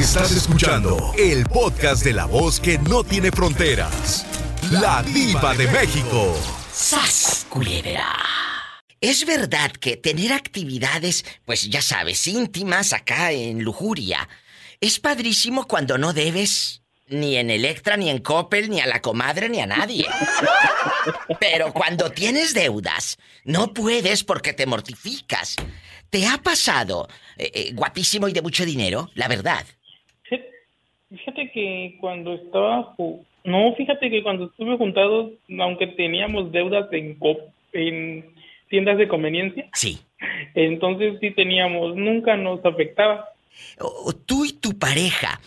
Estás escuchando el podcast de la voz que no tiene fronteras. La diva de México. ¡Sas, culebra! Es verdad que tener actividades, pues ya sabes, íntimas acá en lujuria, es padrísimo cuando no debes ni en Electra, ni en Coppel, ni a la comadre, ni a nadie. Pero cuando tienes deudas, no puedes porque te mortificas. ¿Te ha pasado eh, eh, guapísimo y de mucho dinero? La verdad. Fíjate que cuando estaba... No, fíjate que cuando estuve juntados, aunque teníamos deudas en, en tiendas de conveniencia. Sí. Entonces sí teníamos, nunca nos afectaba. tú y tu pareja,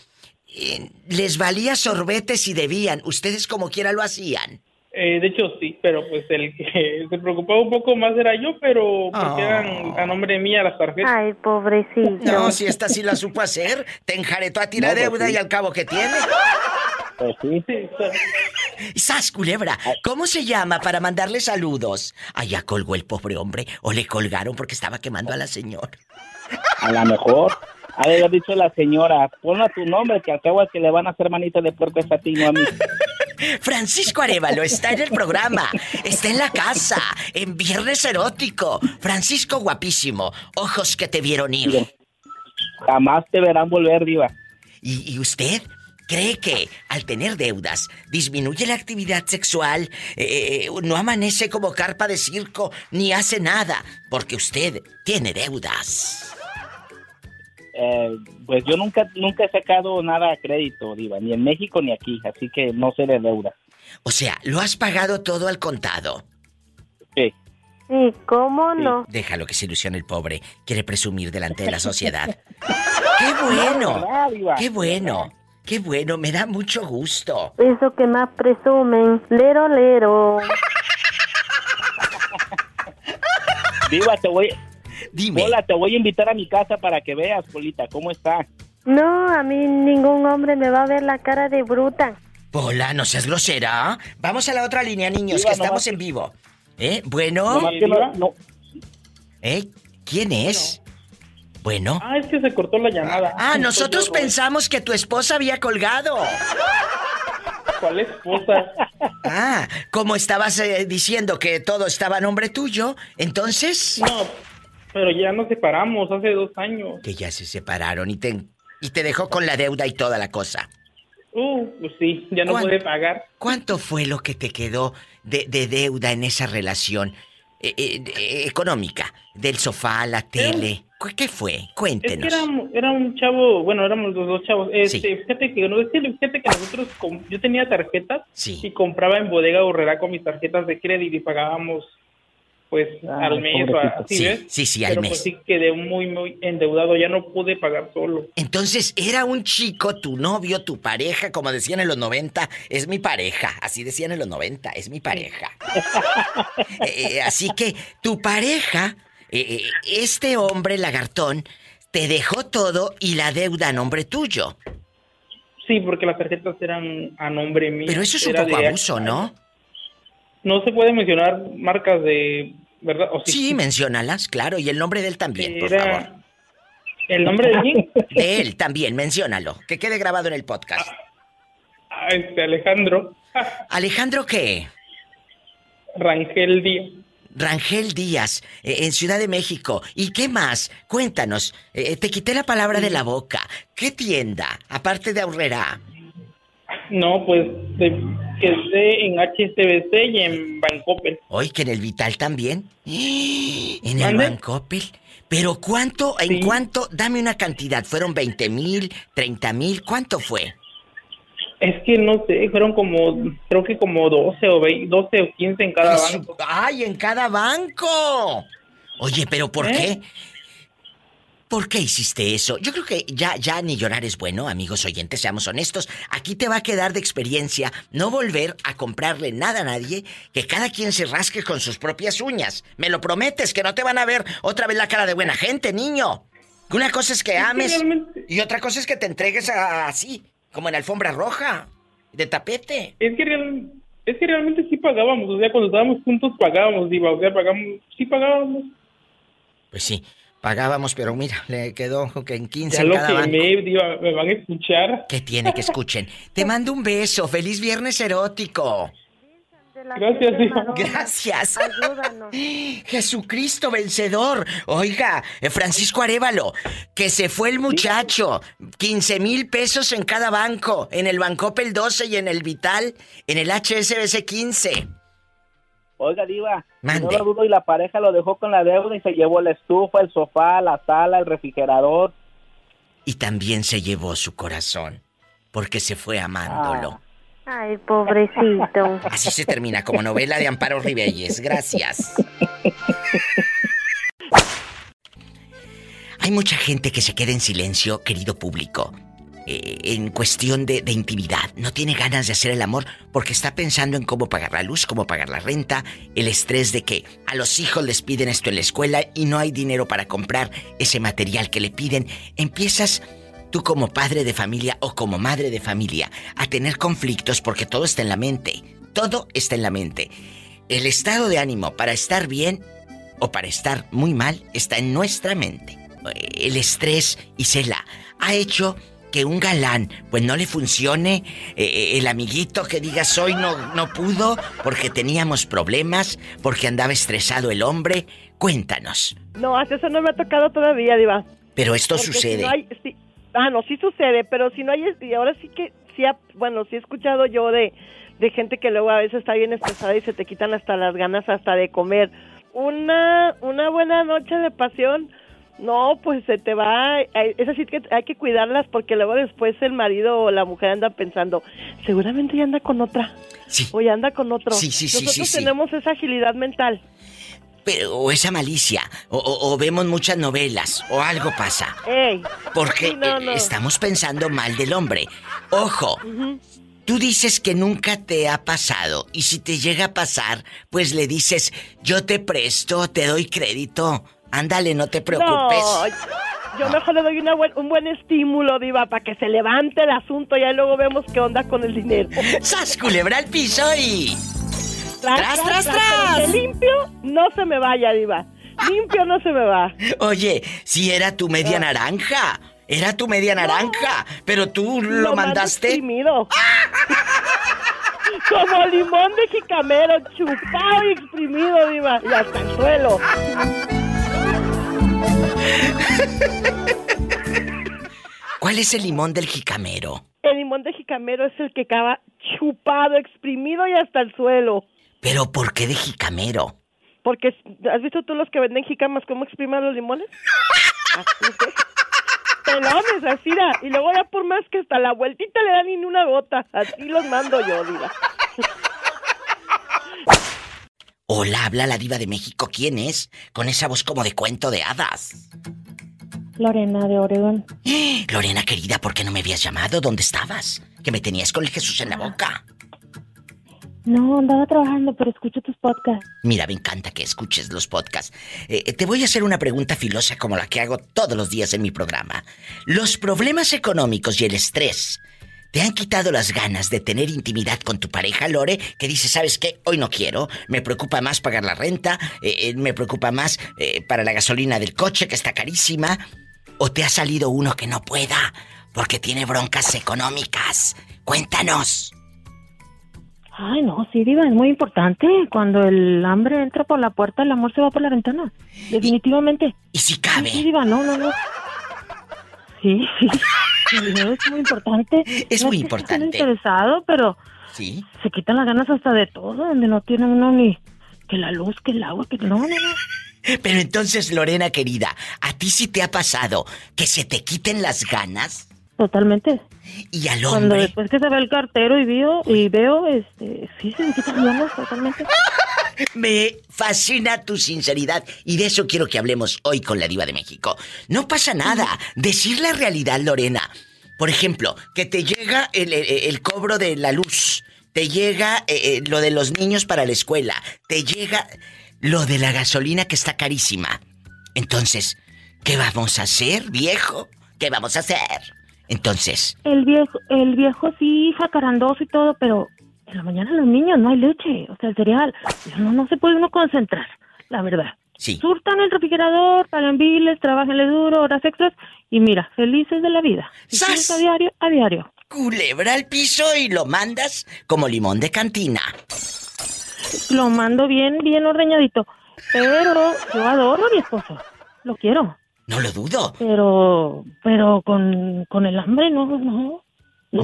eh, ¿les valía sorbetes y debían? ¿Ustedes como quiera lo hacían? Eh, de hecho, sí, pero pues el que se preocupaba un poco más era yo, pero porque ah. eran a nombre mía las tarjetas. Ay, pobrecito. No, si esta sí la supo hacer, te enjaretó a ti la pues deuda y al cabo que tiene. Pues sí. Sas, culebra, ¿cómo se llama para mandarle saludos? Allá colgó el pobre hombre, o le colgaron porque estaba quemando a la señora. A lo mejor. Ha dicho la señora, ponla tu nombre, que al cabo es que le van a hacer manita de puerco a ti, no a mí. Francisco Arevalo está en el programa, está en la casa, en Viernes Erótico. Francisco guapísimo, ojos que te vieron ir. Jamás te verán volver, diva. ¿Y, usted? ¿Cree que al tener deudas disminuye la actividad sexual? Eh, eh, no amanece como carpa de circo ni hace nada porque usted tiene deudas. Eh, pues yo nunca nunca he sacado nada a crédito, Diva, ni en México ni aquí, así que no sé de deuda. O sea, ¿lo has pagado todo al contado? Sí. Sí, ¿cómo no? Déjalo que se ilusione el pobre. Quiere presumir delante de la sociedad. ¡Qué bueno! ¡Qué bueno! ¡Qué bueno! Me da mucho gusto. Eso que más presumen. Lero, lero. Diva, te voy, Dime. Hola, te voy a invitar a mi casa para que veas, Polita, ¿cómo está? No, a mí ningún hombre me va a ver la cara de bruta. Pola, no seas grosera. Vamos a la otra línea, niños, que estamos en vivo. ¿Eh? Bueno. No, ¿Eh? ¿Quién es? Bueno. Ah, es que se cortó la llamada. Ah, nosotros pensamos que tu esposa había colgado. ¿Cuál esposa? Ah, como estabas eh, diciendo que todo estaba a nombre tuyo, entonces... No, pero ya nos separamos hace dos años. Que ya se separaron y te, y te dejó con la deuda y toda la cosa. Uh, pues sí, ya no puede pagar. ¿Cuánto fue lo que te quedó de, deuda en esa relación eh, eh, económica? Del sofá, la tele. ¿Qué fue? Cuéntenos. Es que era, un chavo, bueno, éramos los dos chavos. Este, fíjate, que, no, fíjate que nosotros, yo tenía tarjetas y compraba en bodega horrera con mis tarjetas de crédito y pagábamos pues ah, al mes así, sí, ¿ves? Sí, sí, al Pero mes. Pues sí quedé muy, muy endeudado, ya no pude pagar solo. Entonces, era un chico, tu novio, tu pareja, como decían en los 90, es mi pareja, así decían en los 90, es mi pareja. Eh, así que, tu pareja, eh, eh, este hombre lagartón, te dejó todo y la deuda a nombre tuyo. Sí, porque las tarjetas eran a nombre mío. Pero eso es un poco abuso, ¿no? No se puede mencionar marcas de ¿verdad? sí? menciónalas, claro, y el nombre de él también, por favor. ¿El nombre de quién? De él también, menciónalo, que quede grabado en el podcast. Ah, este, Alejandro. ¿Alejandro qué? Rangel Díaz. Rangel Díaz, eh, en Ciudad de México. ¿Y qué más? Cuéntanos. Eh, te quité la palabra de la boca. ¿Qué tienda, aparte de Aurrera? No, pues que esté en HSBC y en Bancoppel. Hoy que en el Vital también. En el Bancoppel. Pero ¿cuánto? ¿En cuánto? Dame una cantidad. ¿Fueron 20 mil? ¿30 mil? ¿Cuánto fue? Es que no sé, fueron como, creo que como 12 o 20, 12 o 15 en cada banco. ¡Ay, en cada banco! Oye, pero ¿por ¿Eh? qué? ¿Por qué hiciste eso? Yo creo que ya, ya ni llorar es bueno, amigos oyentes, seamos honestos. Aquí te va a quedar de experiencia no volver a comprarle nada a nadie, que cada quien se rasque con sus propias uñas. Me lo prometes, que no te van a ver otra vez la cara de buena gente, niño. Una cosa es que ames y otra cosa es que te entregues así, como en alfombra roja, de tapete. Es que, es que realmente sí pagábamos, o sea, cuando estábamos juntos pagábamos, diva, o sea, pagamos, sí pagábamos. Pues sí. Pagábamos, pero mira, le quedó que en 15 ya lo cada me van a escuchar. Que tiene que escuchen. Te mando un beso. Feliz viernes erótico. Gracias, hijo. Gracias. Jesucristo vencedor. Oiga, eh, Francisco Arevalo, que se fue el muchacho. 15 mil pesos en cada banco. En el Bancopel 12 y en el Vital. En el HSBC 15. Oiga, Diva. No lo dudo y la pareja lo dejó con la deuda y se llevó la estufa, el sofá, la sala, el refrigerador. Y también se llevó su corazón. Porque se fue amándolo. Ah. Ay, pobrecito. Así se termina como novela de Amparo Ribelles. Gracias. Hay mucha gente que se queda en silencio, querido público, eh, en cuestión de, de, intimidad. No tiene ganas de hacer el amor porque está pensando en cómo pagar la luz, cómo pagar la renta, el estrés de que a los hijos les piden esto en la escuela y no hay dinero para comprar ese material que le piden. Empiezas tú como padre de familia o como madre de familia a tener conflictos porque todo está en la mente. Todo está en la mente. El estado de ánimo para estar bien o para estar muy mal está en nuestra mente. El estrés, y Isela, ha hecho que un galán pues no le funcione eh, eh, el amiguito que diga soy no no pudo porque teníamos problemas porque andaba estresado el hombre cuéntanos. No hasta eso no me ha tocado todavía diva. Pero esto sucede. Ah, no, sí sucede, pero si no hay, y ahora sí que, sí, bueno, sí he escuchado yo de, de gente que luego a veces está bien estresada y se te quitan hasta las ganas hasta de comer. Una, una buena noche de pasión, no, pues se te va, es así que hay que cuidarlas porque luego después el marido o la mujer anda pensando, seguramente ya anda con otra. Sí. O ya anda con otro. Sí, sí, sí, Nosotros tenemos esa agilidad mental o esa malicia, o, vemos muchas novelas, o algo pasa. Porque eh, estamos pensando mal del hombre. Ojo, tú dices que nunca te ha pasado, y si te llega a pasar, pues le dices, yo te presto, te doy crédito. Ándale, no te preocupes. yo mejor le doy un buen estímulo, Diva, para que se levante el asunto y ahí luego vemos qué onda con el dinero. ¡Sas, culebra el piso y... Tras, tras, tras. limpio, no se me vaya, Diva. Limpio no se me va. Oye, si era tu media ah. naranja. Era tu media naranja, pero tú lo, mandaste. Exprimido. Como limón de jicamero, chupado y exprimido, Diva. Y hasta el suelo. ¿Cuál es el limón del jicamero? El limón de jicamero es el que acaba chupado, exprimido y hasta el suelo. ¿Pero por qué de jicamero? Porque, ¿has visto tú los que venden jicamas cómo exprimen los limones? Pelones, así da. Y luego ya por más que hasta la vueltita le dan ni una gota. Así los mando yo, diva. Hola, habla la diva de México. ¿Quién es? Con esa voz como de cuento de hadas. Lorena de Oregón. Lorena querida, ¿por qué no me habías llamado? ¿Dónde estabas? Que me tenías con el Jesús en la boca. No, andaba trabajando, pero escucho tus podcasts. Mira, me encanta que escuches los podcasts. Eh, te voy a hacer una pregunta filosa como la que hago todos los días en mi programa. ¿Los problemas económicos y el estrés te han quitado las ganas de tener intimidad con tu pareja, Lore? Que dice, ¿sabes qué? Hoy no quiero. Me preocupa más pagar la renta. Eh, eh, me preocupa más para la gasolina del coche, que está carísima. ¿O te ha salido uno que no pueda porque tiene broncas económicas? Cuéntanos. Ay, no, sí, Diva, es muy importante. Cuando el hambre entra por la puerta, el amor se va por la ventana. Definitivamente. ¿Y, si cabe? Sí, Diva, no, no, no. Sí, sí. es muy importante. Es muy importante. interesado, pero. Sí. Se quitan las ganas hasta de todo, donde no tiene uno ni. Que la luz, que el agua, que. No, no, no. Pero entonces, Lorena querida, ¿a ti sí te ha pasado que se te quiten las ganas? Totalmente. Y al hombre. Cuando después que se ve el cartero y veo, y veo, este, sí, se me quitan ganas totalmente. Me fascina tu sinceridad y de eso quiero que hablemos hoy con la diva de México. No pasa nada. Decir la realidad, Lorena. Por ejemplo, que te llega el, cobro de la luz, te llega eh, eh, lo de los niños para la escuela, te llega lo de la gasolina que está carísima. Entonces, ¿qué vamos a hacer, viejo? ¿Qué vamos a hacer? Entonces. El viejo, el viejo sí jacarandoso y todo, pero en la mañana los niños no hay leche, o sea, el cereal. No, no se puede uno concentrar, la verdad. Sí. Surtan el refrigerador, pagan biles, trabajenle duro, horas extras y mira, felices de la vida. ¿Sas? A diario, a diario. Culebra al piso y lo mandas como limón de cantina. Lo mando bien, bien ordeñadito. Pero yo adoro a mi esposo. Lo quiero. No lo dudo. Pero, pero con, con el hambre no, no. No,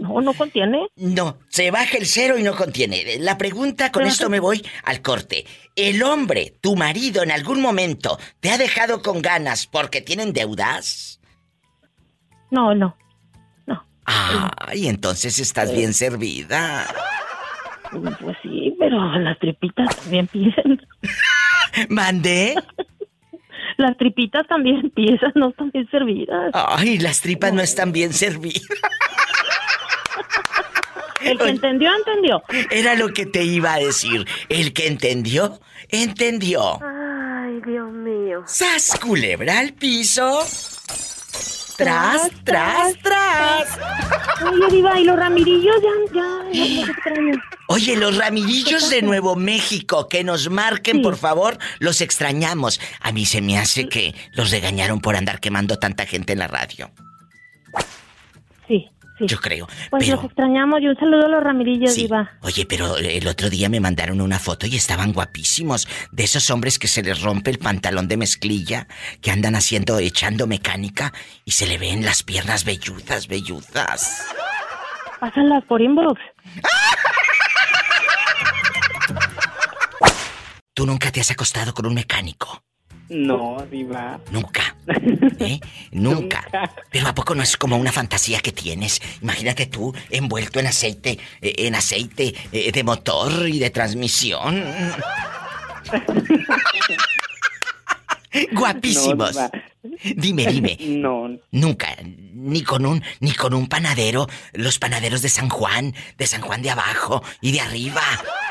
no, no, contiene. No, se baja el cero y no contiene. La pregunta, con esto me voy al corte. ¿El hombre, tu marido, en algún momento te ha dejado con ganas porque tienen deudas? No, no. No. Ah, y entonces estás bien servida. Pues sí, pero las tripitas también piden. ¿Mandé? Las tripitas también piezas no están bien servidas. Ay, las tripas no están bien servidas. El que entendió, entendió. Era lo que te iba a decir. El que entendió, entendió. Ay, Dios mío. ¡Sas, culebra al piso! ¡Tras, tras, tras! Oye, Diva, ¿y los ramirillos ya, ya, ya, extraño? Oye, los ramirillos de Nuevo México, que nos marquen, por favor, los extrañamos. A mí se me hace que los regañaron por andar quemando tanta gente en la radio. Sí. Yo creo. Pues los extrañamos y un saludo a los Ramirillos, Diva. Oye, pero el otro día me mandaron una foto y estaban guapísimos. De esos hombres que se les rompe el pantalón de mezclilla, que andan haciendo, echando mecánica y se le ven las piernas velludas, velludas. Pásalas por inbox. ¿Tú nunca te has acostado con un mecánico? No, Diva. Nunca. ¿Eh? Nunca. Pero ¿a poco no es como una fantasía que tienes? Imagínate tú envuelto en aceite, eh, en aceite eh, de motor y de transmisión. Guapísimos. dime, dime. No. Nunca, ni con un, ni con un panadero, los panaderos de San Juan, de San Juan de abajo y de arriba.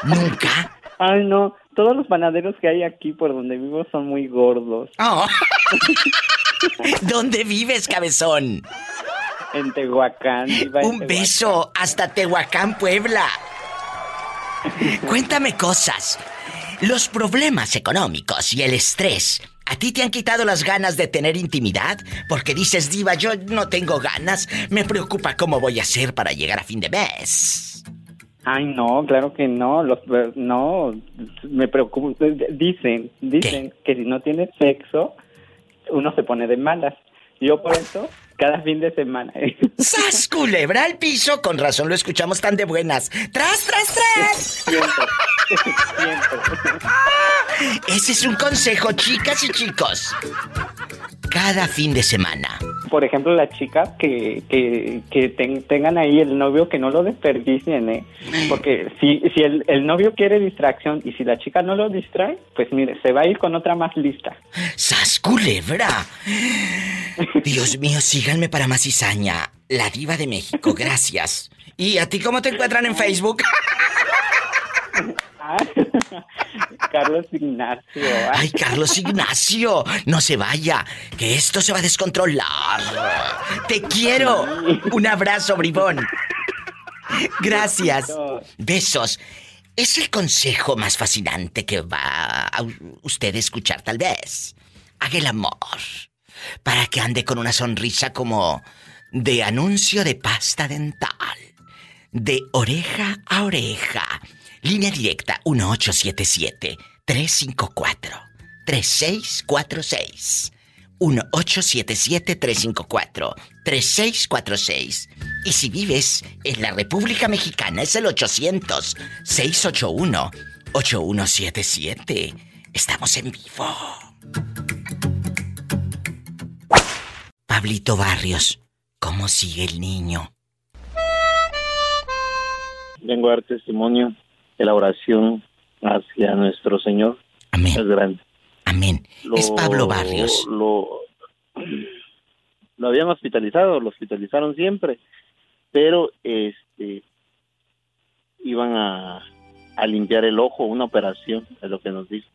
Nunca. Ay, no. Todos los panaderos que hay aquí por donde vivo son muy gordos. Oh. ¿Dónde vives, cabezón? En Tehuacán. Un beso hasta Tehuacán, Puebla. Cuéntame cosas. Los problemas económicos y el estrés, ¿a ti te han quitado las ganas de tener intimidad? Porque dices, diva, yo no tengo ganas, me preocupa cómo voy a hacer para llegar a fin de mes. Ay, no, claro que no, los, no, me preocupa. Dicen, dicen que si no tienes sexo, uno se pone de malas. Yo por eso, cada fin de semana. ¡Sas, culebra al piso! Con razón lo escuchamos tan de buenas. ¡Tras, tras, tras! Siempre, siempre. Ese es un consejo, chicas y chicos cada fin de semana. Por ejemplo, las chicas que, que, tengan ahí el novio que no lo desperdicien, ¿eh? Porque si, si el, el, novio quiere distracción y si la chica no lo distrae, pues mire, se va a ir con otra más lista. ¡Sas culebra! Dios mío, síganme para más cizaña. La diva de México, gracias. ¿Y a ti cómo te encuentran en Facebook? Carlos Ignacio. Ay, Carlos Ignacio, no se vaya, que esto se va a descontrolar. Te quiero. Un abrazo, bribón. Gracias. Besos. Es el consejo más fascinante que va a usted escuchar, tal vez. Haga el amor. Para que ande con una sonrisa como de anuncio de pasta dental. De oreja a oreja Línea directa 1877-354-3646. 1877-354-3646. Y si vives en la República Mexicana es el 800-681-8177. Estamos en vivo. Pablito Barrios, ¿cómo sigue el niño? Vengo a dar testimonio la oración hacia nuestro Señor Amén. es grande. Amén. es Pablo Barrios. Lo, lo habían hospitalizado, lo hospitalizaron siempre, pero este iban a, a limpiar el ojo, una operación, es lo que nos dice.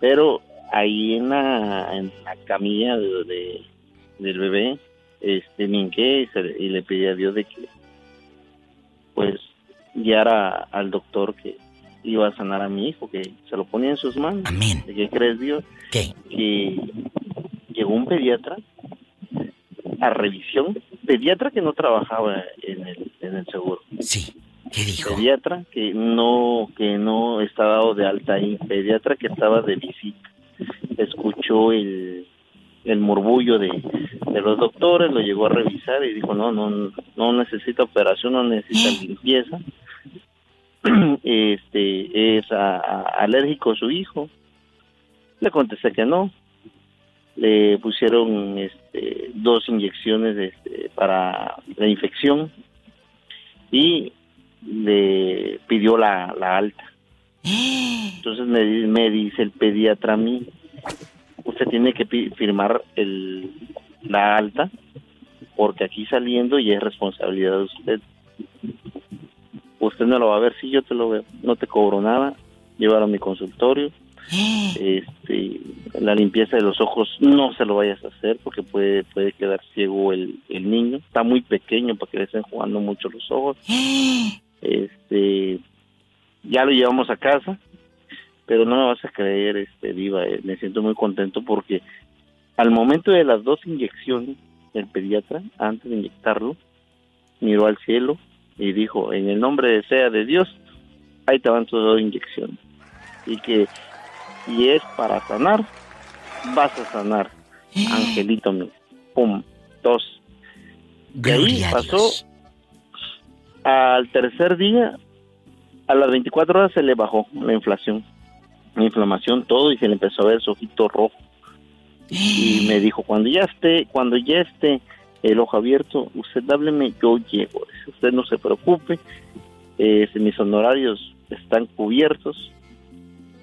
Pero ahí en la, en la camilla de, del bebé, este, me y, y le pedí a Dios de que, pues, guiara al doctor que, iba a sanar a mi hijo, que se lo ponía en sus manos. Amén. ¿De qué crees Dios? ¿Qué? Que llegó un pediatra a revisión, pediatra que no trabajaba en el, en el seguro. Sí. ¿Qué dijo? Pediatra que no que no estaba dado de alta ahí, pediatra que estaba de visita. Escuchó el, el murmullo de, de los doctores, lo llegó a revisar y dijo, no, no, no necesita operación, no necesita ¿Eh? limpieza. Este, es alérgico a su hijo. Le contesté que no. Le pusieron este, dos inyecciones este, para la infección y le pidió la, la alta. Entonces me, me dice el pediatra a mí, usted tiene que firmar el, la alta porque aquí saliendo y es responsabilidad de usted. Usted no lo va a ver, si yo te lo veo, no te cobro nada, llevar a mi consultorio. Este, la limpieza de los ojos no se lo vayas a hacer porque puede puede quedar ciego el, el niño. Está muy pequeño para que le estén jugando mucho los ojos. Este, ya lo llevamos a casa pero no me vas a creer, este, Diva, eh, me siento muy contento porque al momento de las dos inyecciones, el pediatra, antes de inyectarlo, miró al cielo y dijo, en el nombre de sea de Dios, ahí te van tus dos inyecciones. Y que, y es para sanar, vas a sanar, angelito mío. Pum, dos. De ahí pasó al tercer día, a las 24 horas se le bajó la inflación inflamación, todo, y se le empezó a ver su ojito rojo. Y me dijo, cuando ya esté, cuando ya esté el ojo abierto, usted hábleme, yo llego. Usted no se preocupe, eh, mis honorarios están cubiertos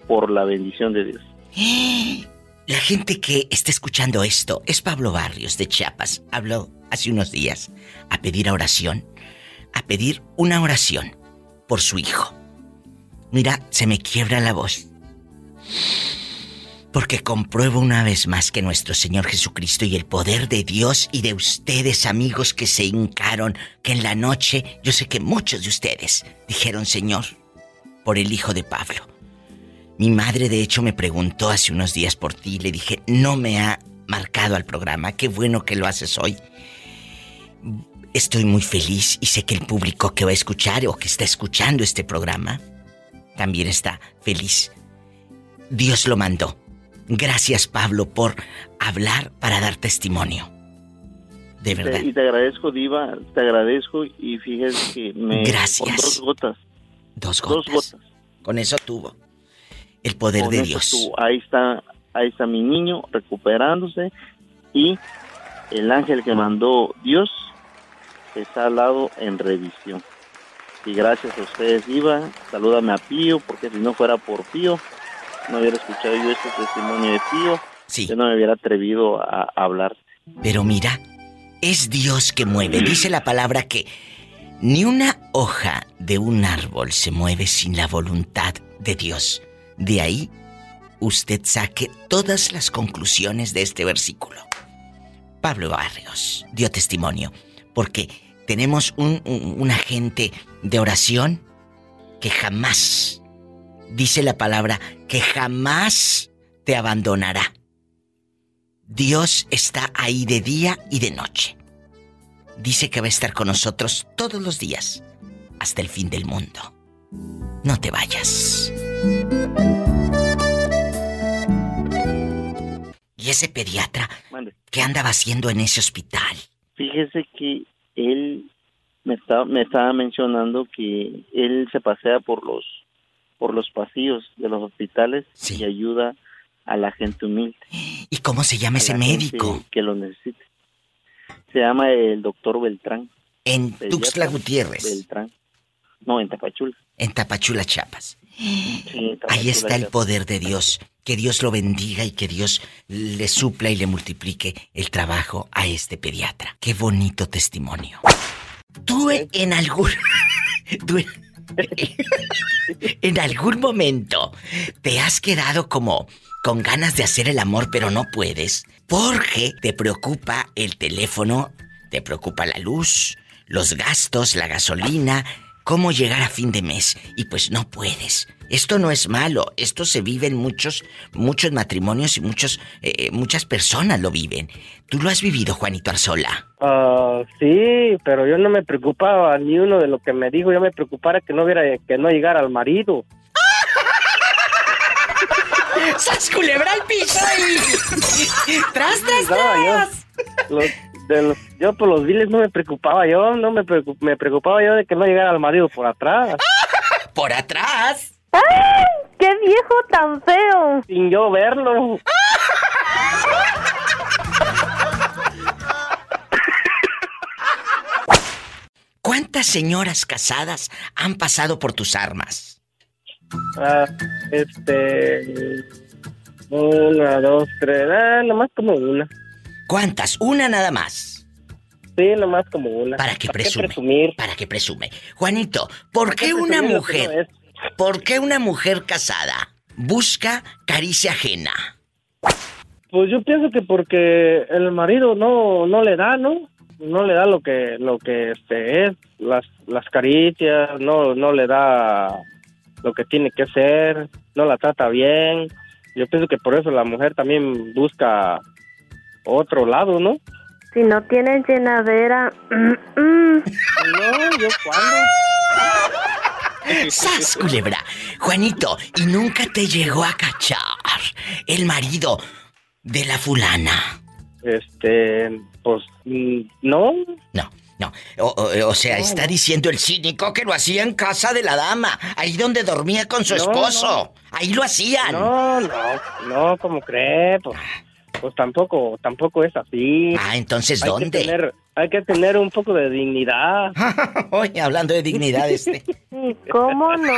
por la bendición de Dios. La gente que está escuchando esto es Pablo Barrios de Chiapas. Habló hace unos días a pedir oración, a pedir una oración por su hijo. Mira, se me quiebra la voz. Porque compruebo una vez más que nuestro Señor Jesucristo y el poder de Dios y de ustedes amigos que se hincaron, que en la noche yo sé que muchos de ustedes dijeron Señor por el hijo de Pablo. Mi madre de hecho me preguntó hace unos días por ti, le dije, no me ha marcado al programa, qué bueno que lo haces hoy. Estoy muy feliz y sé que el público que va a escuchar o que está escuchando este programa también está feliz Dios lo mandó. Gracias Pablo por hablar para dar testimonio. De verdad. Y te agradezco, Diva, te agradezco y fíjese que me... Gracias. dos gotas. Dos gotas. Dos gotas. Con eso tuvo el poder de Dios. Ahí está, ahí está mi niño recuperándose y el ángel que mandó Dios está al lado en revisión. Y gracias a ustedes, Diva. Salúdame a Pío, porque si no fuera por Pío, no hubiera escuchado yo este testimonio de tío, sí. yo no me hubiera atrevido a, hablar. Pero mira, es Dios que mueve. Dice la palabra que ni una hoja de un árbol se mueve sin la voluntad de Dios. De ahí, usted saque todas las conclusiones de este versículo. Pablo Barrios dio testimonio, porque tenemos un, un agente de oración que jamás dice la palabra que jamás te abandonará. Dios está ahí de día y de noche. Dice que va a estar con nosotros todos los días, hasta el fin del mundo. No te vayas. ¿Y ese pediatra? ¿Qué andaba haciendo en ese hospital? Fíjese que él me estaba, me estaba mencionando que él se pasea por los por los pasillos de los hospitales y ayuda a la gente humilde. ¿Y cómo se llama ese médico? Que lo necesite. Se llama el doctor Beltrán. En Tuxtla Gutiérrez. Beltrán. No, en Tapachula. En Tapachula, Chiapas. Ahí está el poder de Dios. Que Dios lo bendiga y que Dios le supla y le multiplique el trabajo a este pediatra. Qué bonito testimonio. Tú en algún... en algún momento te has quedado como con ganas de hacer el amor pero no puedes porque te preocupa el teléfono, te preocupa la luz, los gastos, la gasolina, cómo llegar a fin de mes y pues no puedes. Esto no es malo, esto se vive en muchos, muchos matrimonios y muchos, eh, muchas personas lo viven. ¿Tú lo has vivido, Juanito Arzola? Uh, sí, pero yo no me preocupaba ni uno de lo que me dijo, yo me preocupara que no hubiera, que no llegara al marido. ¡Sas culebra al piso y... ¡Tras, tras, tras! yo, por los biles no me preocupaba yo, no me, me preocupaba yo de que no llegara al marido por atrás. ¿Por atrás? ¡Ay! ¡Qué viejo tan feo! Sin yo verlo. ¿Cuántas señoras casadas han pasado por tus armas? Ah, este. Una, dos, tres. Ah, nomás como una. ¿Cuántas? ¿Una nada más? Sí, nomás como una. ¿Para qué presume? ¿Para qué presume? Juanito, ¿por qué una mujer... ¿Por qué una mujer casada busca caricia ajena? Pues yo pienso que porque el marido no, no le da, ¿no? No le da lo que lo que este es, las, las caricias, no no le da lo que tiene que ser, no la trata bien. Yo pienso que por eso la mujer también busca otro lado, ¿no? Si no tienen llenadera. Mm, mm. No, yo cuándo. ¡Sas, culebra! Juanito, ¿y nunca te llegó a cachar el marido de la fulana? Este, pues, mm, no. No, no. O, sea, está diciendo el cínico que lo hacía en casa de la dama, ahí donde dormía con su esposo. Ahí lo hacían. No, no, no, ¿cómo crees? Pues, pues tampoco, tampoco es así. Ah, entonces, ¿dónde? hay que tener un poco de dignidad. Oye, hablando de dignidad, este. ¿Cómo no?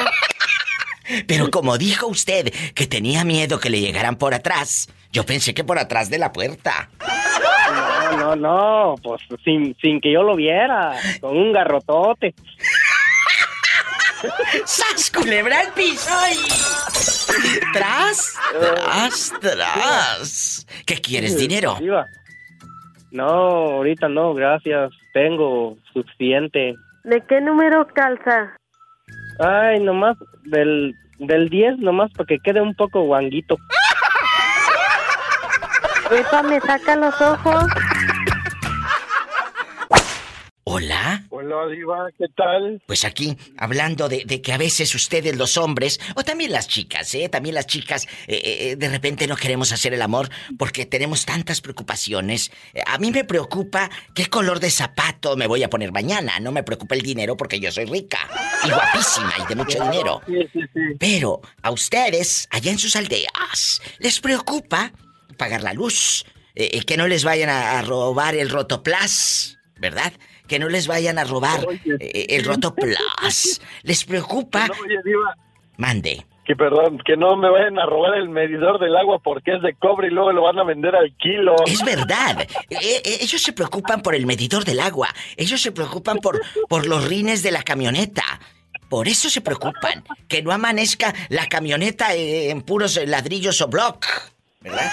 Pero como dijo usted que tenía miedo que le llegaran por atrás, yo pensé que por atrás de la puerta. No, no, no, pues sin, sin que yo lo viera, con un garrotote. ¡Sas, culebra el piso! ¡Tras, tras, tras! ¿Qué quieres, dinero? No, ahorita no, gracias. Tengo suficiente. ¿De qué número calza? Ay, nomás del, del 10, nomás para que quede un poco guanguito. Epa, me saca los ojos. Hola. Hola, Diva, ¿qué tal? Pues aquí, hablando de, que a veces ustedes los hombres, o también las chicas, ¿eh? También las chicas, eh, eh, de repente no queremos hacer el amor porque tenemos tantas preocupaciones. Eh, a mí me preocupa qué color de zapato me voy a poner mañana. No me preocupa el dinero porque yo soy rica y guapísima y de mucho dinero. Sí, sí, sí. Pero a ustedes, allá en sus aldeas, les preocupa pagar la luz, que no les vayan a, a robar el rotoplas, ¿verdad? Que no les vayan a robar eh, el Rotoplas. ¿Les preocupa? oye, Diva. Mande. Que perdón, que no me vayan a robar el medidor del agua porque es de cobre y luego lo van a vender al kilo. Es verdad. E, e, ellos se preocupan por el medidor del agua. Ellos se preocupan por, por los rines de la camioneta. Por eso se preocupan. Que no amanezca la camioneta en puros ladrillos o block. ¿Verdad?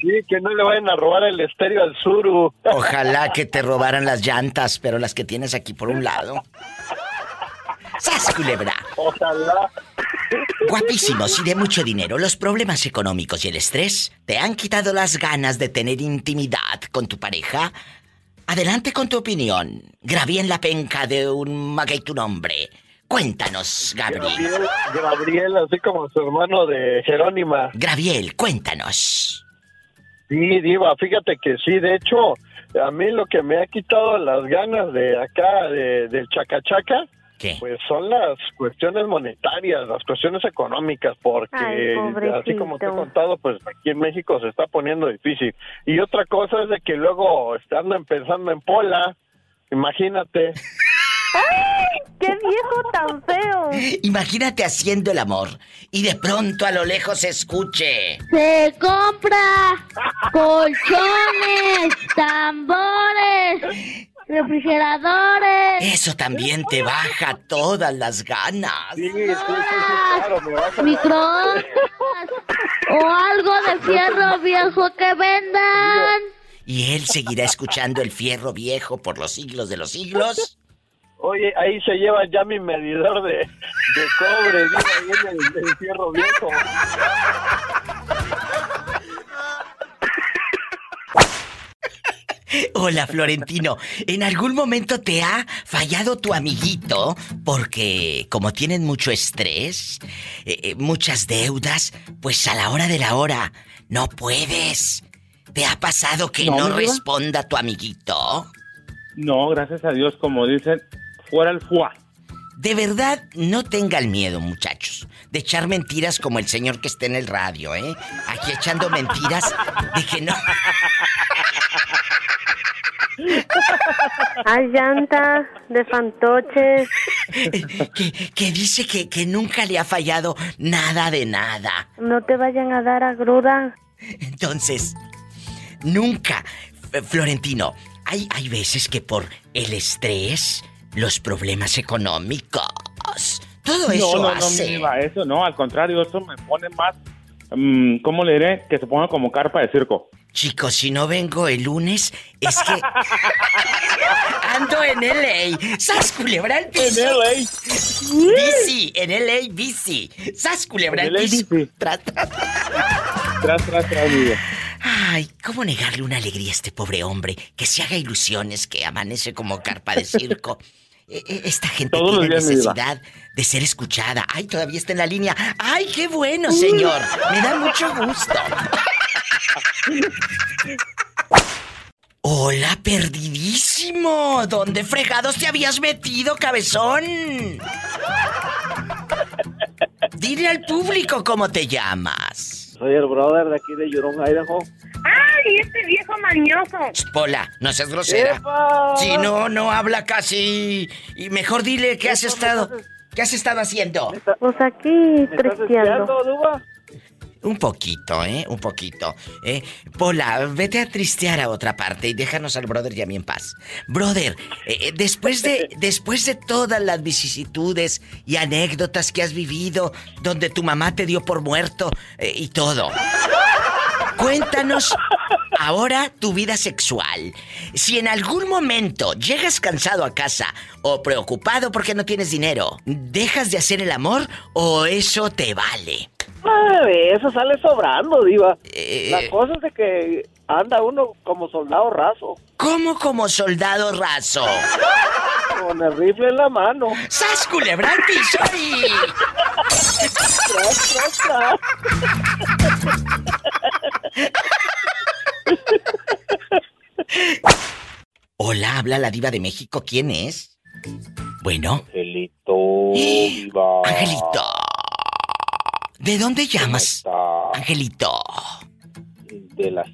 Sí, que no le vayan a robar el estéreo al suru. Ojalá que te robaran las llantas, pero las que tienes aquí por un lado. ¡Sas, culebra! Ojalá. Guapísimos y de mucho dinero, los problemas económicos y el estrés te han quitado las ganas de tener intimidad con tu pareja. Adelante con tu opinión. Grabé en la penca de un maguey tu nombre. Cuéntanos, Gabriel. Gabriel. Gabriel, así como su hermano de Jerónima. Gabriel, cuéntanos. Sí, Diva, fíjate que sí, de hecho, a mí lo que me ha quitado las ganas de acá, de, del chacachaca, pues son las cuestiones monetarias, las cuestiones económicas, porque así como te he contado, pues aquí en México se está poniendo difícil. Y otra cosa es de que luego estando empezando en Pola, imagínate. ¡Ay! ¡Qué viejo tan feo! Imagínate haciendo el amor y de pronto a lo lejos se escuche. Se compra colchones, tambores, refrigeradores. Eso también te baja todas las ganas. Sí, sí, sí, claro, me Microondas o algo de fierro viejo que vendan. ¿Y él seguirá escuchando el fierro viejo por los siglos de los siglos? Oye, ahí se lleva ya mi medidor de, de cobre, digo, ahí en el, fierro viejo. Hola Florentino, ¿en algún momento te ha fallado tu amiguito? Porque como tienen mucho estrés, eh, eh, muchas deudas, pues a la hora de la hora no puedes. ¿Te ha pasado que no, responda tu amiguito? No, gracias a Dios, como dicen, fuera el fuá. De verdad, no tengan miedo, muchachos, de echar mentiras como el señor que está en el radio, ¿eh? Aquí echando mentiras de que no. Hay llanta de fantoches. que, dice que, que, nunca le ha fallado nada de nada. No te vayan a dar a gruda. Entonces, nunca, Florentino, hay, hay veces que por el estrés, los problemas económicos, todo eso no, no, hace. No, eso no, al contrario, eso me pone más, mm, ¿cómo le diré? Que se ponga como carpa de circo. Chicos, si no vengo el lunes, es que. Ando en LA. ¡Sas culebra el piso! En LA. Bici, en LA, bici. ¡Sas culebra el piso! Tras, tras. Tras, tras, tras, Ay, ¿cómo negarle una alegría a este pobre hombre? Que se haga ilusiones, que amanece como carpa de circo. E, e, esta gente tiene necesidad de ser escuchada. Ay, todavía está en la línea. Ay, qué bueno, señor. Me da mucho gusto. Hola, perdidísimo. ¿Dónde fregados te habías metido, cabezón? Dile al público cómo te llamas. Soy el brother de aquí de Yurong, Idaho. ¡Ay, este viejo mañoso! Pola, no seas grosera. Si no, no habla casi. Y mejor dile qué has estado. ¿Qué has estado haciendo? Pues aquí tristeando. Un poquito, ¿eh? Un poquito. ¿eh? Pola, vete a tristear a otra parte y déjanos al brother y a mí en paz. Brother, eh, eh, después, de, después de todas las vicisitudes y anécdotas que has vivido, donde tu mamá te dio por muerto eh, y todo, cuéntanos ahora tu vida sexual. Si en algún momento llegas cansado a casa o preocupado porque no tienes dinero, ¿dejas de hacer el amor o eso te vale? Eso sale sobrando, Diva. Eh, La cosa es de que anda uno como soldado raso. ¿Cómo como soldado raso? Con el rifle en la mano. ¡Sas culebra el piso Hola, habla la diva de México. ¿Quién es? Bueno. Angelito, diva. Angelito. ¿De dónde llamas, Angelito? De la,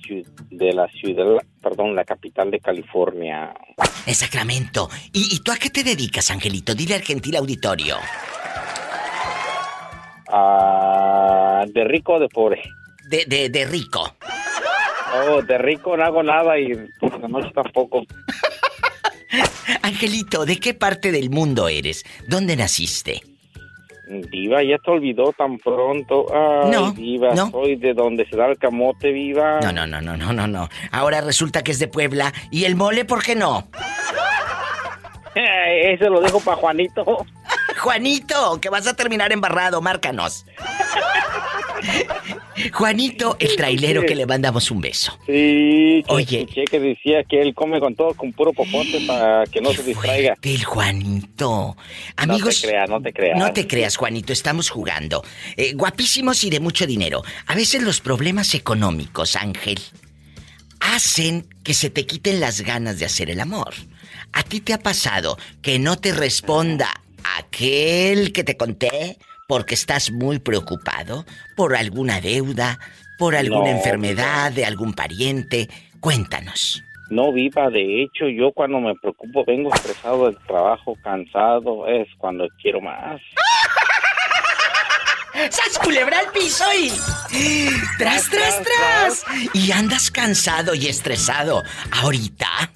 de la ciudad, perdón, la capital de California. En Sacramento. ¿Y, tú a qué te dedicas, Angelito? Dile al gentil auditorio. Ah, de rico o de pobre. De, de, de rico. Oh, de rico no hago nada y por la noche tampoco. Angelito, ¿de qué parte del mundo eres? ¿Dónde naciste? Viva, ya te olvidó tan pronto. Ay, no, viva, soy de donde se da el camote, viva. No, no, no, no, no, no, no. Ahora resulta que es de Puebla. ¿Y el mole por qué no? ese lo dejo para Juanito. Juanito, que vas a terminar embarrado, márcanos. Juanito, el trailero que le mandamos un beso. Sí, Oye. que decía que él come con todo, con puro popote para que no se distraiga. El Juanito. Amigos. No te creas, no te creas. No te creas, Juanito, estamos jugando. Eh, guapísimos y de mucho dinero. A veces los problemas económicos, Ángel, hacen que se te quiten las ganas de hacer el amor. ¿A ti te ha pasado que no te responda aquel que te conté? Porque estás muy preocupado por alguna deuda, por alguna enfermedad de algún pariente. Cuéntanos. No, viva, de hecho, yo cuando me preocupo vengo estresado del trabajo, cansado, es cuando quiero más. ¡Sas culebra al piso y. ¡Tras, tras, tras! Y andas cansado y estresado. ¿Ahorita?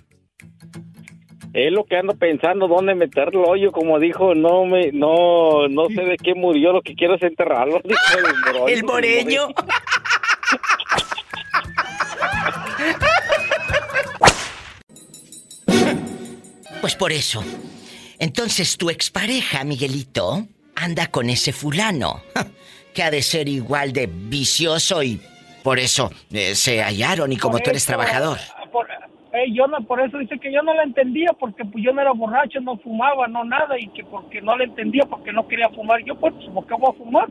Es lo que ando pensando, dónde meterlo hoyo, como dijo, no me, no, no sé de qué murió, lo que quiero es enterrarlo. el moreño. Pues por eso, Entonces tu expareja, Miguelito, anda con ese fulano, que ha de ser igual de vicioso y por eso eh, se hallaron y como tú eres trabajador. Eh, yo no, por eso dice que yo no la entendía porque pues yo no era borracho, no fumaba, no nada y que porque no la entendía porque no quería fumar. Yo pues, ¿por qué voy a fumar?